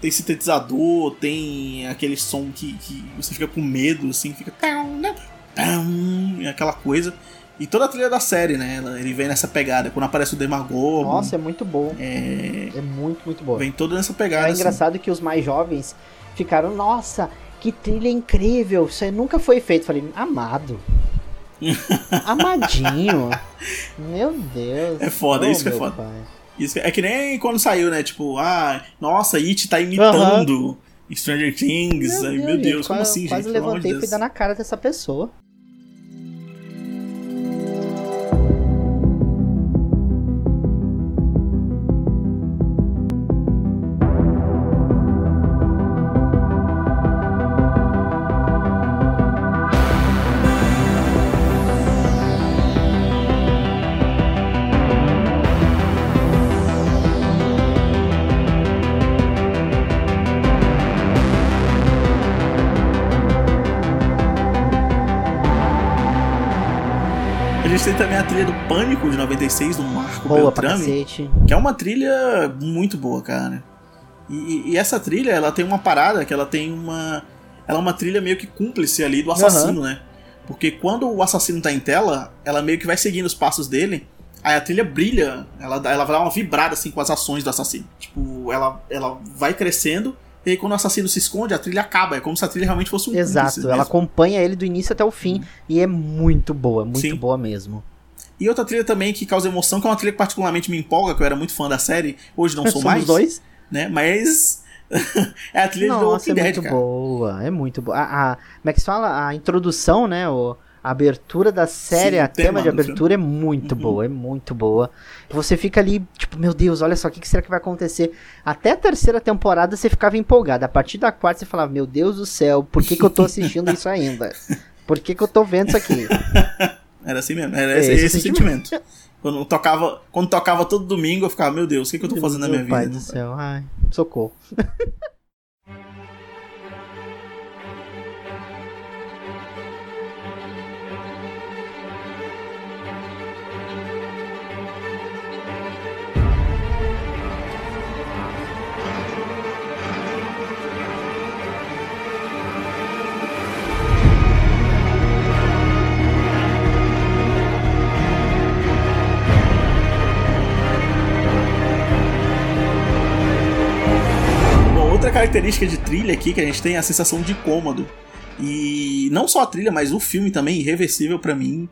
tem sintetizador, tem aquele som que, que você fica com medo, assim, fica. Aquela coisa. E toda a trilha da série, né? Ele vem nessa pegada. Quando aparece o Demagogo. Nossa, é muito bom. É, é muito, muito bom. Vem toda nessa pegada. É assim. engraçado que os mais jovens ficaram, nossa, que trilha incrível. Isso aí nunca foi feito. Falei, amado. Amadinho. Meu Deus. É foda, oh, isso que é foda. Pai. Isso é que nem quando saiu, né? Tipo, ah, nossa, It tá imitando Stranger Things. Meu Ai, Deus, meu Deus como quase, assim, quase gente? Quase levantei e fui dar na cara dessa pessoa. Pânico de 96, do Marco boa Beltrame, que é uma trilha muito boa, cara. E, e, essa trilha, ela tem uma parada que ela tem uma. Ela é uma trilha meio que cúmplice ali do assassino, uhum. né? Porque quando o assassino tá em tela, ela meio que vai seguindo os passos dele. Aí a trilha brilha, ela, ela vai dar uma vibrada assim com as ações do assassino. Tipo, ela, ela vai crescendo e aí, quando o assassino se esconde, a trilha acaba. É como se a trilha realmente fosse um Exato, ela acompanha ele do início até o fim. Hum. E é muito boa, muito Sim. boa mesmo. E outra trilha também que causa emoção, que é uma trilha que particularmente me empolga, que eu era muito fã da série, hoje não sou Somos mais. dois? Né? Mas. é a trilha Nossa, do Walking é muito cara. boa, é muito boa. A, a, como é que se fala? A introdução, né? O, a abertura da série, Sim, a tema, tema de abertura é muito uhum. boa, é muito boa. Você fica ali, tipo, meu Deus, olha só, o que, que será que vai acontecer? Até a terceira temporada você ficava empolgado. A partir da quarta você falava, meu Deus do céu, por que, que eu tô assistindo isso ainda? Por que, que eu tô vendo isso aqui? Era assim mesmo, era esse, esse, esse sentimento. sentimento. Quando tocava, quando tocava todo domingo, eu ficava, meu Deus, o que, que eu tô fazendo meu na minha pai vida? Meu pai do céu, ai, socorro. característica de trilha aqui que a gente tem é a sensação de cômodo. E não só a trilha, mas o filme também, irreversível para mim.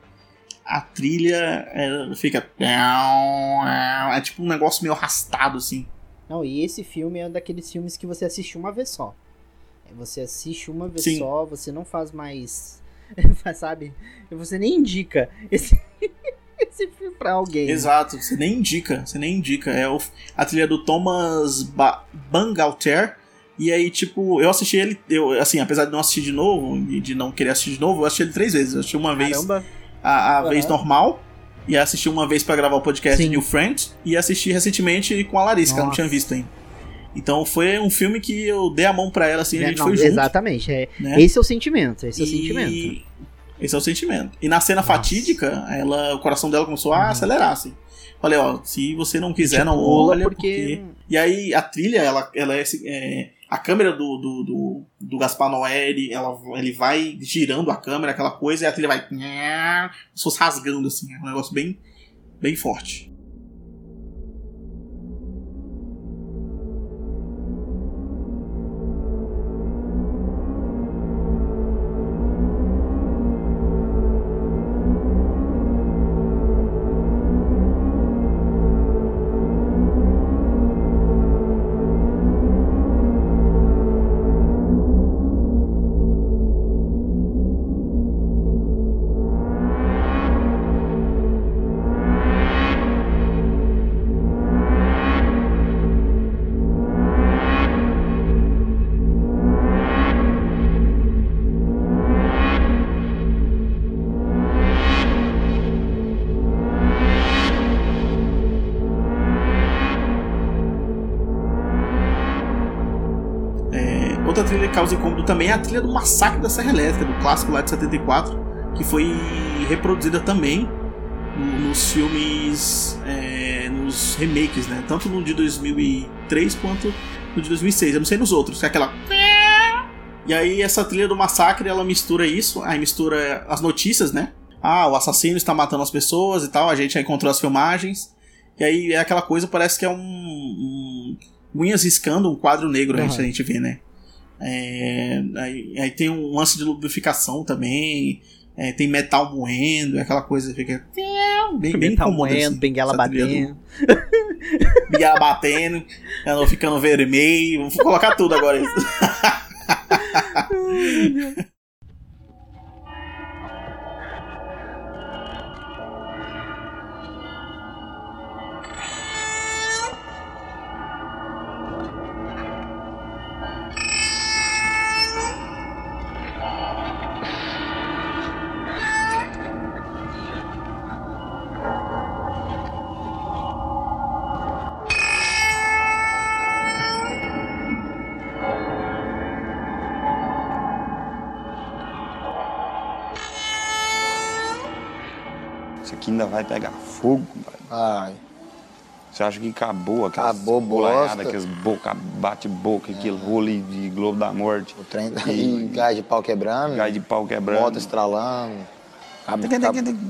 A trilha é, fica. É tipo um negócio meio arrastado, assim. Não, e esse filme é um daqueles filmes que você assiste uma vez só. Você assiste uma vez Sim. só, você não faz mais. sabe? Você nem indica esse, esse filme pra alguém. Exato, você nem indica, você nem indica. É o, a trilha do Thomas ba Bangalter e aí, tipo, eu assisti ele, eu, assim, apesar de não assistir de novo, e de não querer assistir de novo, eu assisti ele três vezes. Eu assisti uma vez a, a uhum. vez normal, e assisti uma vez para gravar o podcast Sim. New Friends, e assisti recentemente com a Larissa, Nossa. que eu não tinha visto ainda. Então foi um filme que eu dei a mão para ela, assim, a é, gente não, foi junto. Exatamente, é, né? esse é o sentimento, esse é o e... sentimento. Esse é o sentimento. E na cena Nossa. fatídica, ela, o coração dela começou a uhum. acelerar, assim. Falei, ó, se você não quiser, não olha, porque... porque... E aí a trilha, ela, ela é, é a câmera do, do, do, do Gaspar Noé, ele, ela, ele vai girando a câmera, aquela coisa, e a trilha vai. Se fosse rasgando, assim. É um negócio bem, bem forte. Também é a trilha do Massacre da Serra Elétrica, do clássico lá de 74, que foi reproduzida também nos filmes, é, nos remakes, né? Tanto no de 2003 quanto no de 2006. Eu não sei nos outros, que é aquela. E aí essa trilha do massacre ela mistura isso, aí mistura as notícias, né? Ah, o assassino está matando as pessoas e tal. A gente já encontrou as filmagens. E aí é aquela coisa, parece que é um. um unhas riscando um quadro negro uhum. a, gente, a gente vê, né? É, aí, aí, tem um lance de lubrificação também. É, tem metal moendo, é aquela coisa fica. Bem, bem metal incômoda, moendo, assim, benguela batendo. benguela batendo, ela ficando vermelho. Vou colocar tudo agora isso. Pegar fogo, Vai. Você acha que acabou aquela acabou bosta. aqueles boca, bate-boca, é. aquele rolo de Globo da Morte. O trem e, gás de pau quebrando. Gás de pau quebrando. Moto estralando. Cabo,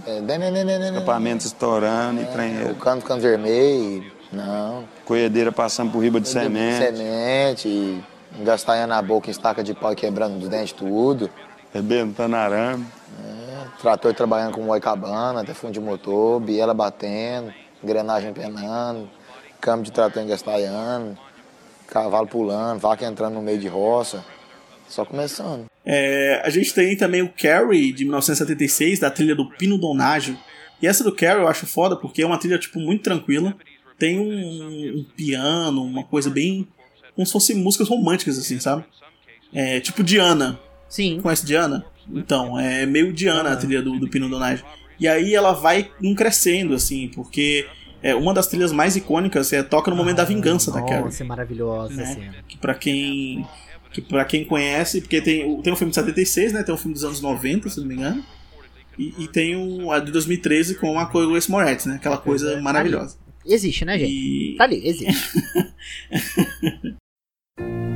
é, Escapamento estourando e trem. O cano ficando vermelho. Não. Coedeira passando por riba de semente. Semente. Gastanha na boca, estaca de pau quebrando os dentes tudo. Rebentando arame. Trator trabalhando com moicabana, até fundo de motor, biela batendo, engrenagem penando, câmbio de trator engastalhando, cavalo pulando, vaca entrando no meio de roça. Só começando. É, a gente tem também o Carrie, de 1976, da trilha do Pino Donágio. E essa do Carrie eu acho foda porque é uma trilha tipo, muito tranquila. Tem um, um piano, uma coisa bem. como se fossem músicas românticas, assim, sabe? É, tipo Diana. Sim. Conhece Diana? Então, é meio Diana a trilha do, do Pino Donage. E aí ela vai crescendo, assim, porque é uma das trilhas mais icônicas é toca no momento da vingança da Carrie. Nossa, é maravilhosa né? cena. Que pra quem que para quem conhece, porque tem, tem um filme de 76, né? Tem um filme dos anos 90, se não me engano. E, e tem um a de 2013 com a Chloe Grace Moretz, né? Aquela coisa maravilhosa. Existe, né, gente? E... Tá ali, existe.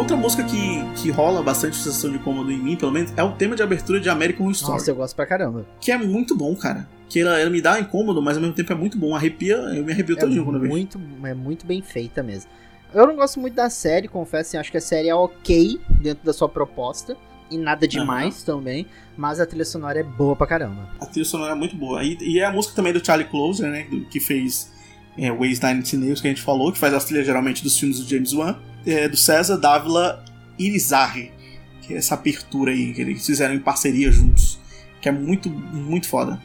Outra música que, que rola bastante sensação de cômodo em mim, pelo menos, é o tema de abertura de American Horror Story. Nossa, eu gosto pra caramba. Que é muito bom, cara. Que ela, ela me dá incômodo, mas ao mesmo tempo é muito bom. Arrepia, eu me arrepio é todinho quando eu vejo. Muito, é muito bem feita mesmo. Eu não gosto muito da série, confesso, acho que a série é ok dentro da sua proposta. E nada demais uhum. também, mas a trilha sonora é boa pra caramba. A trilha sonora é muito boa. E, e é a música também do Charlie Closer, né? Que fez é, Waze Nine Nails, que a gente falou, que faz as trilhas geralmente dos filmes do James Wan é, do César Dávila Irizarry, que é essa abertura aí que eles fizeram em parceria juntos, que é muito, muito foda.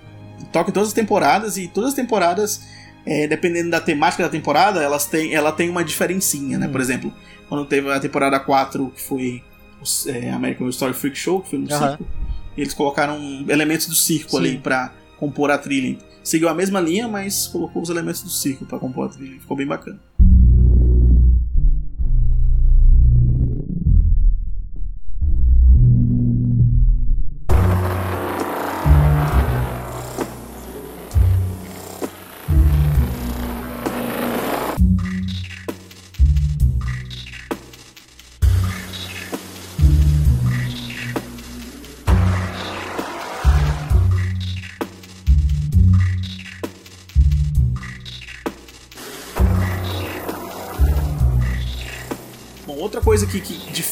Toca em todas as temporadas e todas as temporadas, é, dependendo da temática da temporada, elas têm, ela tem uma diferencinha, né? Hum. Por exemplo, quando teve a temporada 4, que foi o é, American Story Freak Show, que foi no uhum. circo, eles colocaram elementos do circo Sim. ali pra compor a trilha. Seguiu a mesma linha, mas colocou os elementos do circo para compor a trilha. Ficou bem bacana.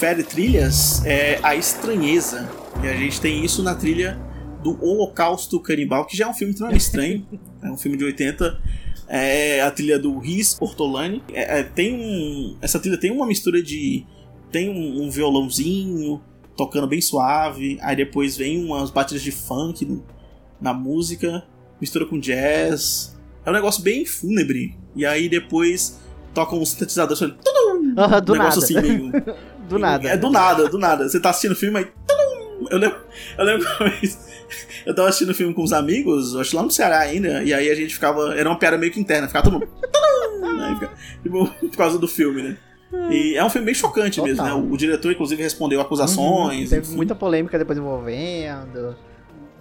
Difere trilhas é a estranheza. E a gente tem isso na trilha do Holocausto Canibal, que já é um filme extremamente estranho. é um filme de 80. É a trilha do Riz Ortolani. É, é, tem um, essa trilha tem uma mistura de. Tem um, um, violãozinho tocando bem suave. Aí depois vem umas batidas de funk no, na música, mistura com jazz. É um negócio bem fúnebre. E aí depois toca um sintetizador assim, uh, do um negócio nada. assim meio. do nada. É do nada, do nada. Você tá assistindo o filme aí. Eu lembro, eu lembro vez. Eu tava assistindo o filme com os amigos, acho lá no Ceará ainda, e aí a gente ficava. Era uma piada meio que interna, ficava todo mundo. tipo, por causa do filme, né? E é um filme bem chocante Total. mesmo, né? O, o, diretor, inclusive, respondeu acusações. Uhum, teve muita polêmica depois envolvendo.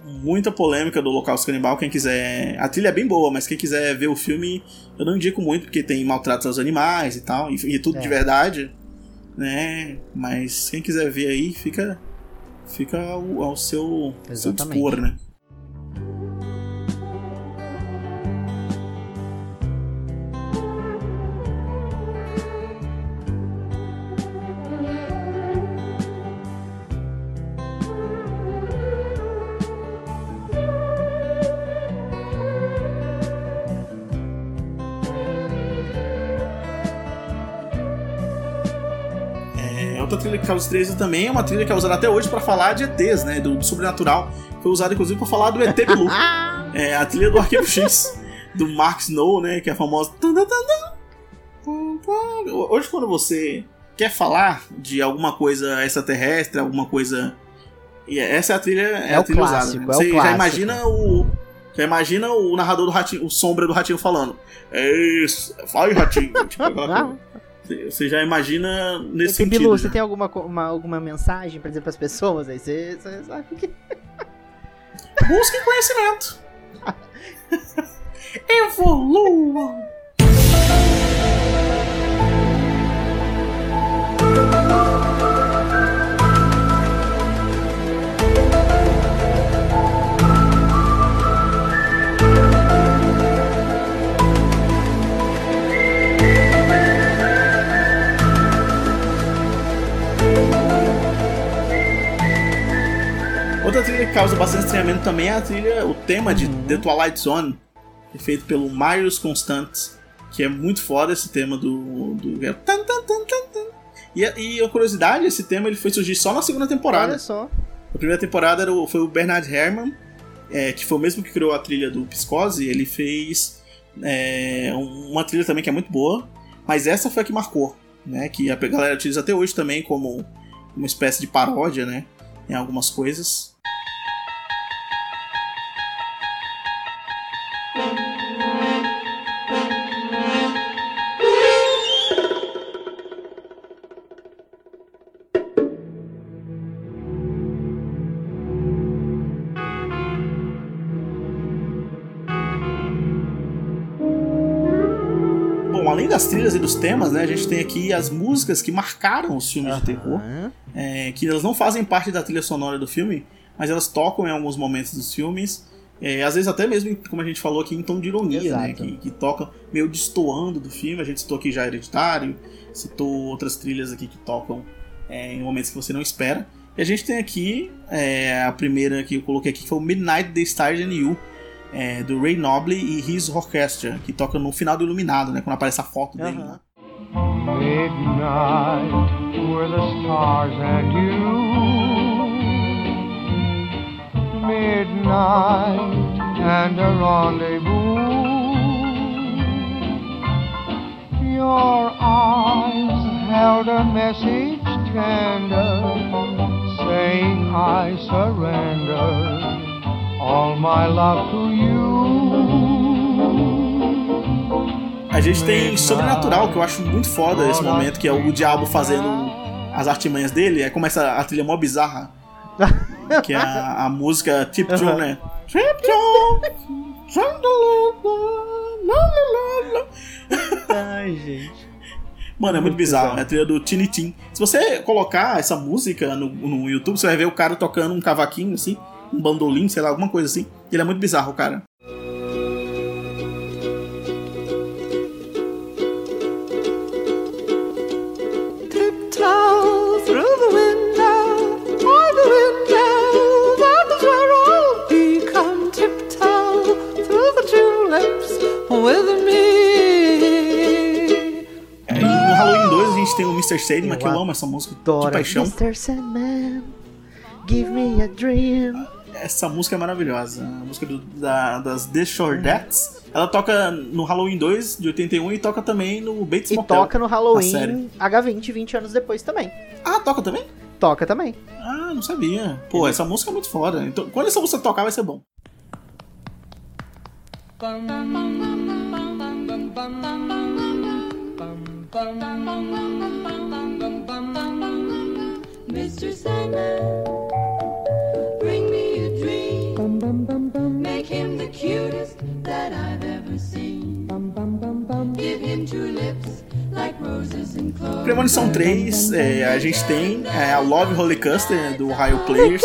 Muita polêmica do Holocausto Canibal. Quem quiser. A trilha é bem boa, mas quem quiser ver o filme, eu não indico muito, porque tem maltratos aos animais e tal, e, e tudo é. de verdade, né? Mas quem quiser ver aí, fica, fica ao, ao seu, seu dispor, né? Carlos 13 também é uma trilha que é usada até hoje para falar de ETs, né? Do, do, sobrenatural. Foi usada inclusive para falar do ET Blue. é a trilha do Arquivo X, do Mark Snow, né? Que é a famosa. Hoje, quando você quer falar de alguma coisa extraterrestre, alguma coisa. E essa é a trilha, é, é a trilha clássico, usada. Né? É você já imagina o. Já imagina o narrador do ratinho, o sombra do ratinho falando. É isso, vai ratinho. tipo, aquela você já imagina nesse sentido. Bilu, você tem alguma, uma, alguma mensagem para dizer para as pessoas? Aí você, você sabe que. Busque conhecimento. Evolua. Outra trilha que causa bastante estranhamento também é a trilha, o tema de uhum. The Twilight Zone, é feito pelo Marius Constante, que é muito foda esse tema do. do... E, a, e a curiosidade, esse tema ele foi surgir só na segunda temporada. Olha só. A primeira temporada era foi o Bernard Herrmann, é, que foi o mesmo que criou a trilha do Psicose, ele fez é, uma trilha também que é muito boa, mas essa foi a que marcou, né? Que a galera utiliza até hoje também como uma espécie de paródia, né? Em algumas coisas. Das trilhas e dos temas, né, a gente tem aqui as músicas que marcaram os filmes uhum. de terror, é, que elas não fazem parte da trilha sonora do filme, mas elas tocam em alguns momentos dos filmes. É, às vezes até mesmo, como a gente falou aqui, em tom de ironia, né? Que, que toca meio destoando do filme. A gente citou aqui já Hereditário, citou outras trilhas aqui que tocam é, em momentos que você não espera. E a gente tem aqui é, a primeira que eu coloquei aqui, que foi o Midnight the Stars and You, é, do Ray Noble e His Orchestra, que toca no final do Iluminado, né? Quando aparece a foto dele. Uhum. Né? Midnight were the stars and you Midnight and a rendezvous Your eyes held a message tender Saying I surrender all my love to you. A gente tem Sobrenatural, que eu acho muito foda esse momento, que é o diabo fazendo as artimanhas dele. Aí começa a trilha mó bizarra. que é a, a música Tiptoe, uhum. né? Tiptoe! Ai, gente. Mano, é muito, muito bizarro. É a trilha do Tiny Tim. Se você colocar essa música no, no YouTube, você vai ver o cara tocando um cavaquinho assim um bandolim, sei lá, alguma coisa assim. Ele é muito bizarro, cara. No Halloween 2 a gente tem o Mr. Sandman, que eu amo essa música de paixão. Mr. Sandman, give me a dream. Essa música é maravilhosa. A música do, da, das The Shortettes. Ela toca no Halloween 2 de 81 e toca também no Bates e Motel. E toca no Halloween H20, 20 anos depois também. Ah, toca também? Toca também. Ah, não sabia. Pô, essa música é muito foda. Então, quando essa música tocar, vai ser bom. Mr. Sandman, Premonição 3, é, a gente tem é, a Love Rollercoaster do Ohio Players.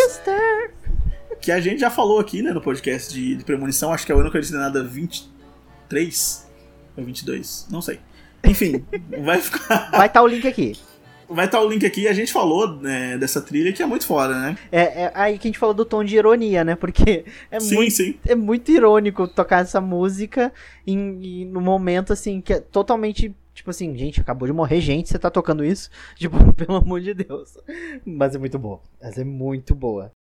Que a gente já falou aqui né, no podcast de, de Premonição, acho que é o ano que eu disse nada 23 ou 22, não sei. Enfim, vai ficar. Vai estar tá o link aqui. Vai estar tá o link aqui, a gente falou né, dessa trilha que é muito foda, né? É, é, aí que a gente falou do tom de ironia, né? Porque é, sim, muito, sim. é muito irônico tocar essa música em, em, no momento, assim, que é totalmente Tipo assim, gente, acabou de morrer gente, você tá tocando isso? Tipo, pelo amor de Deus. Mas é muito boa. Essa é muito boa.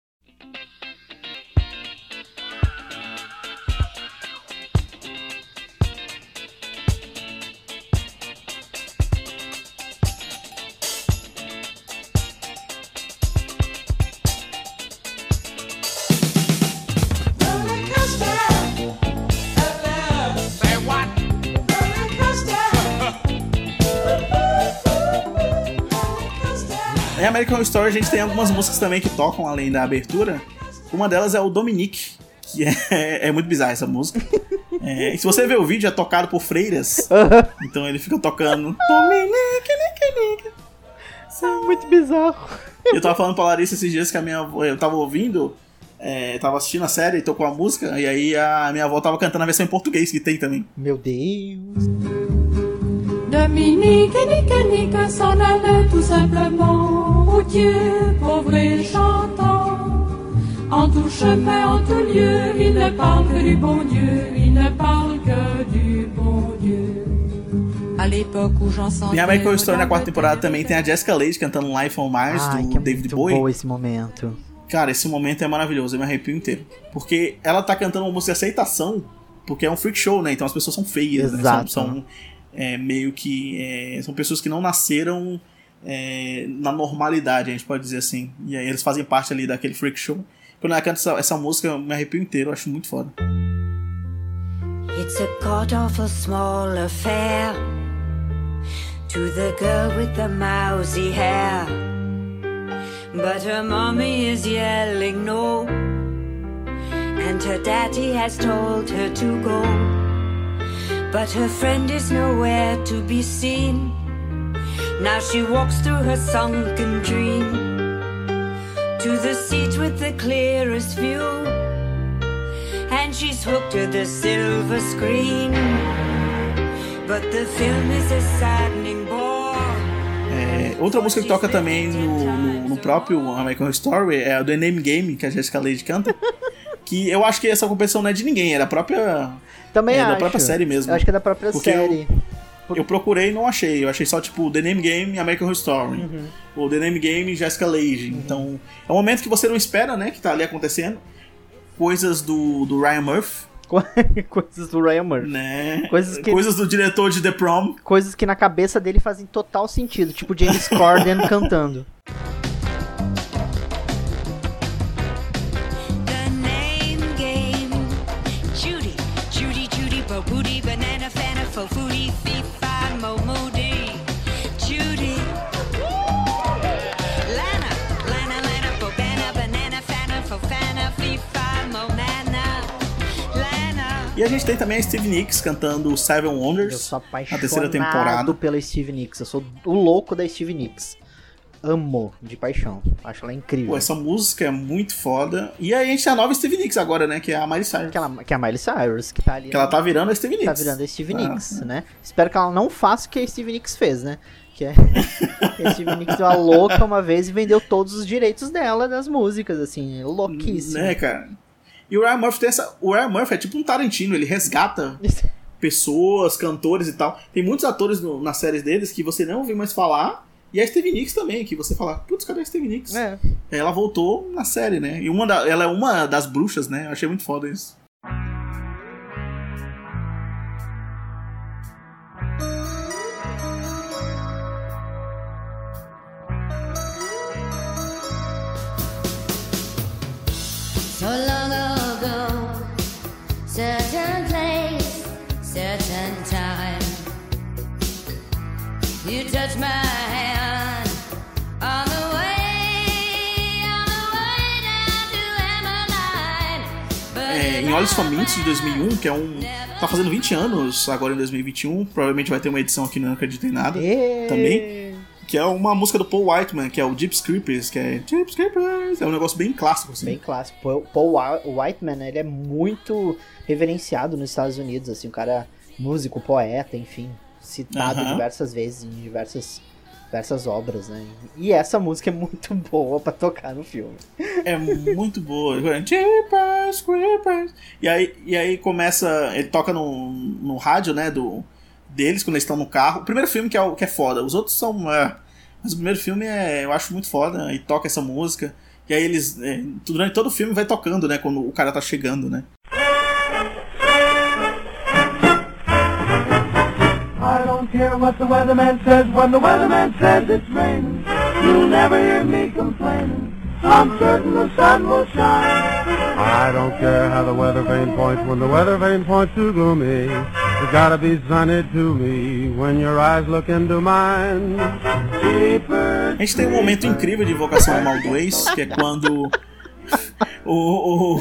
Em American Story a gente tem algumas músicas também que tocam além da abertura. Uma delas é o Dominique, que é, é muito bizarra essa música. É, e se você ver o vídeo, é tocado por freiras. então ele fica tocando Dominique, Nique, Nique. É muito bizarro. Eu tava falando pra Larissa esses dias que a minha avó, eu tava ouvindo, é, tava assistindo a série, tocou a música, e aí a minha avó tava cantando a versão em português que tem também. Meu Deus. Dominique, Nique, Nique s'en allait tout simplement pauvre et chantant. En tout chemin, en tout lieu, il ne parle que du bon Dieu, il ne parle que du bon Dieu. E a American Story na quarta temporada também tem a Jessica Lange cantando Life on Mars Ai, do que é David Bowie. Bom esse momento. Cara, esse momento é maravilhoso, eu me arrepio inteiro. Porque ela tá cantando uma música de aceitação, porque é um freak show, né? Então as pessoas são feias, Exato. Né? São, são é, meio que. É, são pessoas que não nasceram é, na normalidade, a gente pode dizer assim. E aí eles fazem parte ali daquele freak show. Quando ela canta essa, essa música, eu me arrepio inteiro, eu acho muito foda. It's a god awful small affair To the girl with the mousy hair But her mommy is yelling no And her daddy has told her to go But her friend is nowhere to be seen Now she walks through her sunken dream to the seat with the clearest view, and she's hooked to the silver screen. But the film is a saddening bore. É, outra música que toca também no, no, no próprio American Story é a The Name Game, que a Jessica Lange canta. que eu acho que essa competição não é de ninguém, é da própria. Também é, acho. da própria série mesmo. Eu acho que é da própria Porque série. Eu, eu procurei e não achei. Eu achei só, tipo, The Name Game American Horror Story. Uhum. Ou The Name Game Jessica Lange. Uhum. Então, é um momento que você não espera, né? Que tá ali acontecendo. Coisas do, do Ryan Murphy. coisas do Ryan Murphy. Né? Coisas, que... coisas do diretor de The Prom. Coisas que na cabeça dele fazem total sentido. Tipo James Corden cantando. E a gente tem também a Steve Nicks cantando Seven Wonders. Eu sou apaixonado terceira temporada. pela Steve Nicks. Eu sou o louco da Steve Nicks. Amo de paixão. Acho ela incrível. Pô, essa música é muito foda. E aí a gente tem a nova Steve Nicks agora, né? Que é a Miley Cyrus. Que, ela, que é a Miley Cyrus, que tá ali. Que ela tá virando a Steve Nicks. Tá virando a Steve ah. Nicks, né? Espero que ela não faça o que a Steve Nicks fez, né? Que é. a Steve Nicks deu uma louca uma vez e vendeu todos os direitos dela das músicas, assim. Louquíssimo. Né, cara? E o Ryan Murphy tem essa. O Ryan Murphy é tipo um Tarantino, ele resgata pessoas, cantores e tal. Tem muitos atores no, nas séries deles que você não ouviu mais falar, E a Stevie Nicks também, que você fala, putz, cadê a Stevie Nicks? É. Ela voltou na série, né? E uma da, ela é uma das bruxas, né? Eu achei muito foda isso. So long Olhos Famintos de 2001, que é um. Tá fazendo 20 anos agora em 2021. Provavelmente vai ter uma edição aqui no Não Acredito em Nada. E... Também. Que é uma música do Paul Whiteman, que é o Deep Creepers, que é Deep Creepers. É um negócio bem clássico, assim. Bem clássico. Paul, Whiteman, ele é muito reverenciado nos Estados Unidos, assim, o cara é músico, poeta, enfim, citado Aham. diversas vezes em diversas, diversas obras, né? E essa música é muito boa pra tocar no filme. É muito boa. Jeepers, Creepers. E aí, e aí começa. Ele toca no, no rádio, né? Do, deles quando eles estão no carro. O primeiro filme que é, que é foda. Os outros são. é, mas o primeiro filme é, eu acho muito foda. E toca essa música. E aí eles. é, durante todo o filme vai tocando, né? Quando o cara tá chegando, né? Don't care what the weatherman says when the weatherman says it's raining. You'll never hear me complaining. I'm certain the sun will shine. I don't care how the weather vane points when the weather vane points too gloomy. It's gotta be sunny to me when your eyes look into mine. Jeepers, A gente tem um momento incrível de invocação ao mal do ex, que é quando o, o,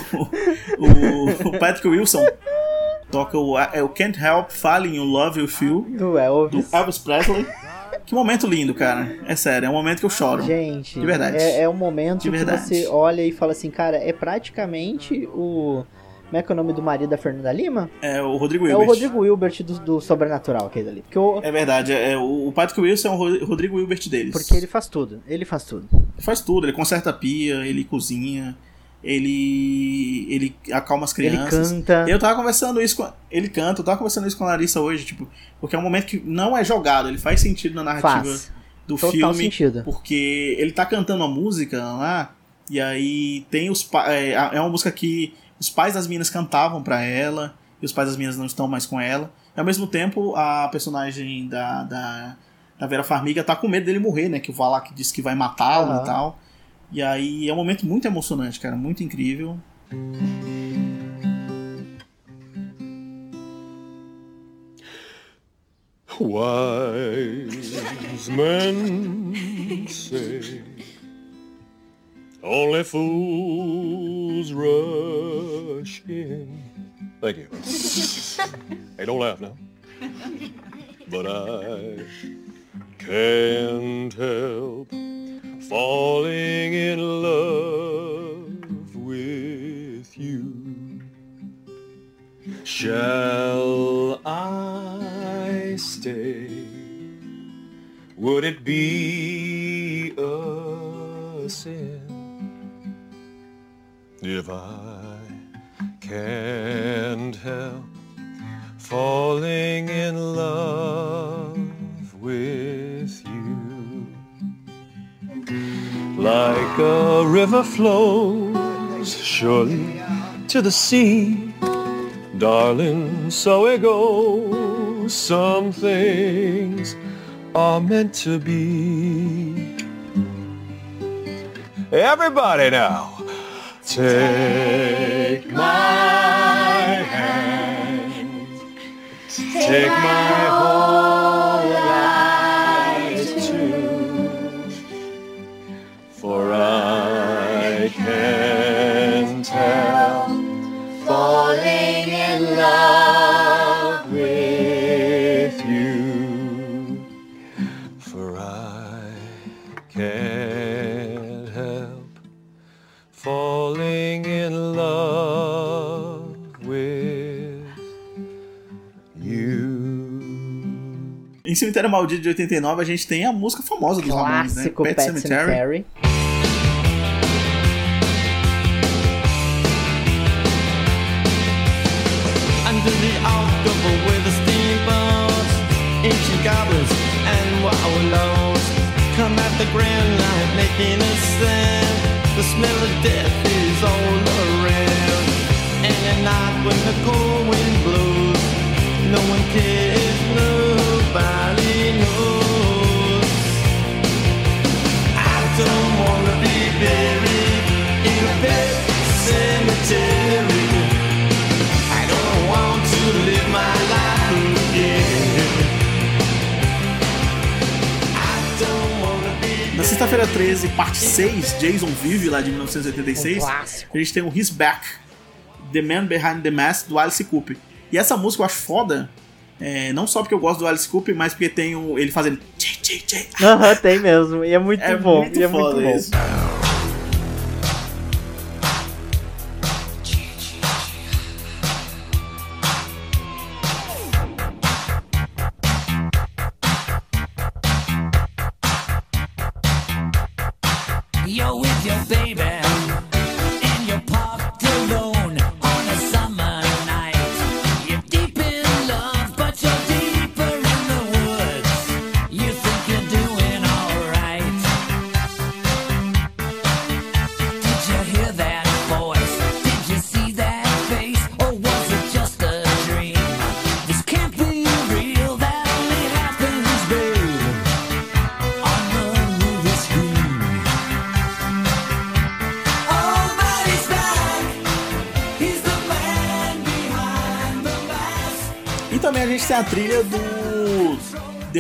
o, o Patrick Wilson toca o, é o Can't Help Falling in Love You, Do do Elvis. Elvis Presley. Que momento lindo, cara. É sério, é um momento que eu choro. Gente, De verdade. É, é um momento De que verdade. você olha e fala assim, cara, é praticamente o... Como é que é o nome do marido da Fernanda Lima? É o Rodrigo É Wilbert. o Rodrigo Wilbert do, do Sobrenatural, aquele ali. Porque, o, É verdade, é, o, o Patrick Wilson é o Ro- Rodrigo Wilbert deles. porque ele faz tudo. Ele faz tudo. Ele faz tudo, ele conserta a pia, ele cozinha, ele ele acalma as crianças. Ele canta. Eu tava conversando isso com. Ele canta, eu tava conversando isso com a Larissa hoje, tipo, porque é um momento que não é jogado, ele faz sentido na narrativa Faz. do Total filme. sentido. Porque ele tá cantando uma música lá, e aí tem os é, é uma música que os pais das meninas cantavam pra ela, e os pais das meninas não estão mais com ela. E ao mesmo tempo, a personagem da, da, da Vera Farmiga tá com medo dele morrer, né? Que o Valak disse que vai matá-lo Aham. e tal. E aí é um momento muito emocionante, cara, muito incrível. Wise men say only fools rush in. Thank you. hey, don't laugh now. But I can't help falling in love with you. Shall I stay? Would it be a sin if I can't help falling in love Like a river flows surely to the sea. Darling, so it goes. Some things are meant to be. Everybody now, take my hand, take my Cemitério Maldito de 89, a gente tem a música famosa dos Ramones, né? Clássico Pet, Cemetery. Under the October with the Na sexta-feira 13, parte 6, Jason Vive, lá de 1986, Um a gente tem o His Back, The Man Behind the Mask, do Alice Cooper. E essa música eu acho foda, é, não só porque eu gosto do Alice Cooper, mas porque tem o, ele fazendo tchê, tchê, tchê. Aham, tem mesmo. E é muito É bom. muito e é muito bom. isso. You're with your baby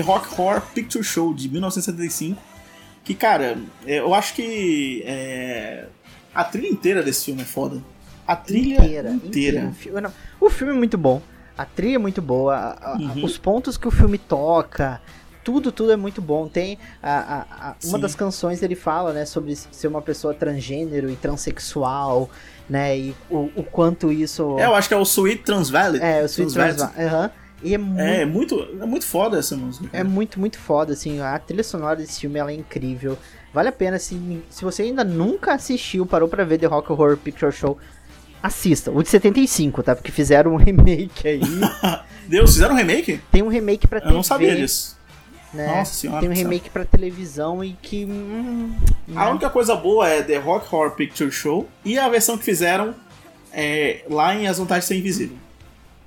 Rock Horror Picture Show de 1975. Que, cara, é, eu acho que é, a trilha inteira desse filme é foda. A trilha inteira. inteira. O filme, não, o filme é muito bom. A trilha é muito boa. a- a- Uhum. Os pontos que o filme toca. Tudo, tudo é muito bom. Tem a, uma Sim. das canções ele fala, né, sobre ser uma pessoa transgênero e transexual, né, e o, o quanto isso É, eu acho que é o Sweet Transvalley. é o Sweet Transvalley. Transva- aham. E é muito, É, é muito, é muito foda essa música. é muito, muito foda, assim, a trilha sonora desse filme, ela é incrível. Vale a pena, se, se você ainda nunca assistiu, parou pra ver The Rock Horror Picture Show, assista. O de 75, tá? Porque fizeram um remake aí. Deus, fizeram um remake? Tem um remake pra Eu TV. não sabia disso. Né? Nossa senhora Tem um remake pra televisão e que... hum, A né? única coisa boa é The Rock Horror Picture Show e a versão que fizeram é, lá em As Vantagens Ser Invisível.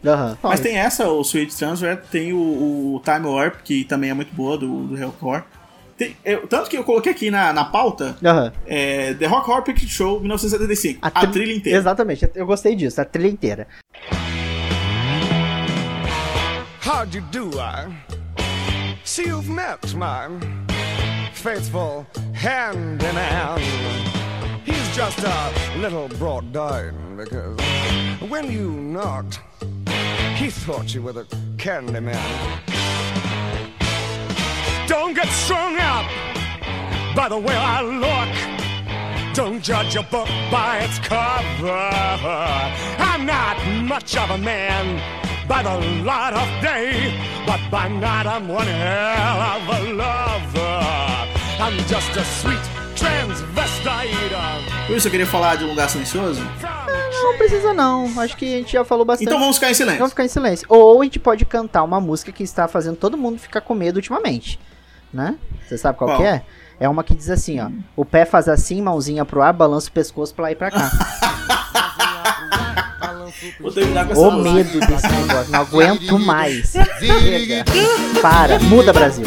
Aham. Mas tem essa, o Sweet Transfer, tem o, o Time Warp, que também é muito boa, do, do Hellcore. Tem, eu- tanto que eu coloquei aqui na, na pauta Aham. é, The Rock Horror Picture Show 1975. A, tri- trilha inteira. Exatamente, eu gostei disso, a trilha inteira. How'd you do, I? See, you've met my faithful hand in hand. He's just a little brought down because when you knocked, he thought you were the candy man. Don't get strung up by the way I look. Don't judge a book by its cover. I'm not much of a man by the light of day, but by night I'm one hell of a lover. I'm just a sweet transvestite. Por isso eu queria falar de um lugar silencioso. Não precisa não, acho que a gente já falou bastante. Então vamos ficar em silêncio. Vamos ficar em silêncio. Ou a gente pode cantar uma música que está fazendo todo mundo ficar com medo ultimamente. Né? Você sabe qual, Qual? que é? É uma que diz assim, ó. O pé faz assim, mãozinha pro ar, balança o pescoço pra lá e pra cá. Vou terminar com essa o música. medo desse negócio. Não aguento mais. Chega. Para. Muda, Brasil.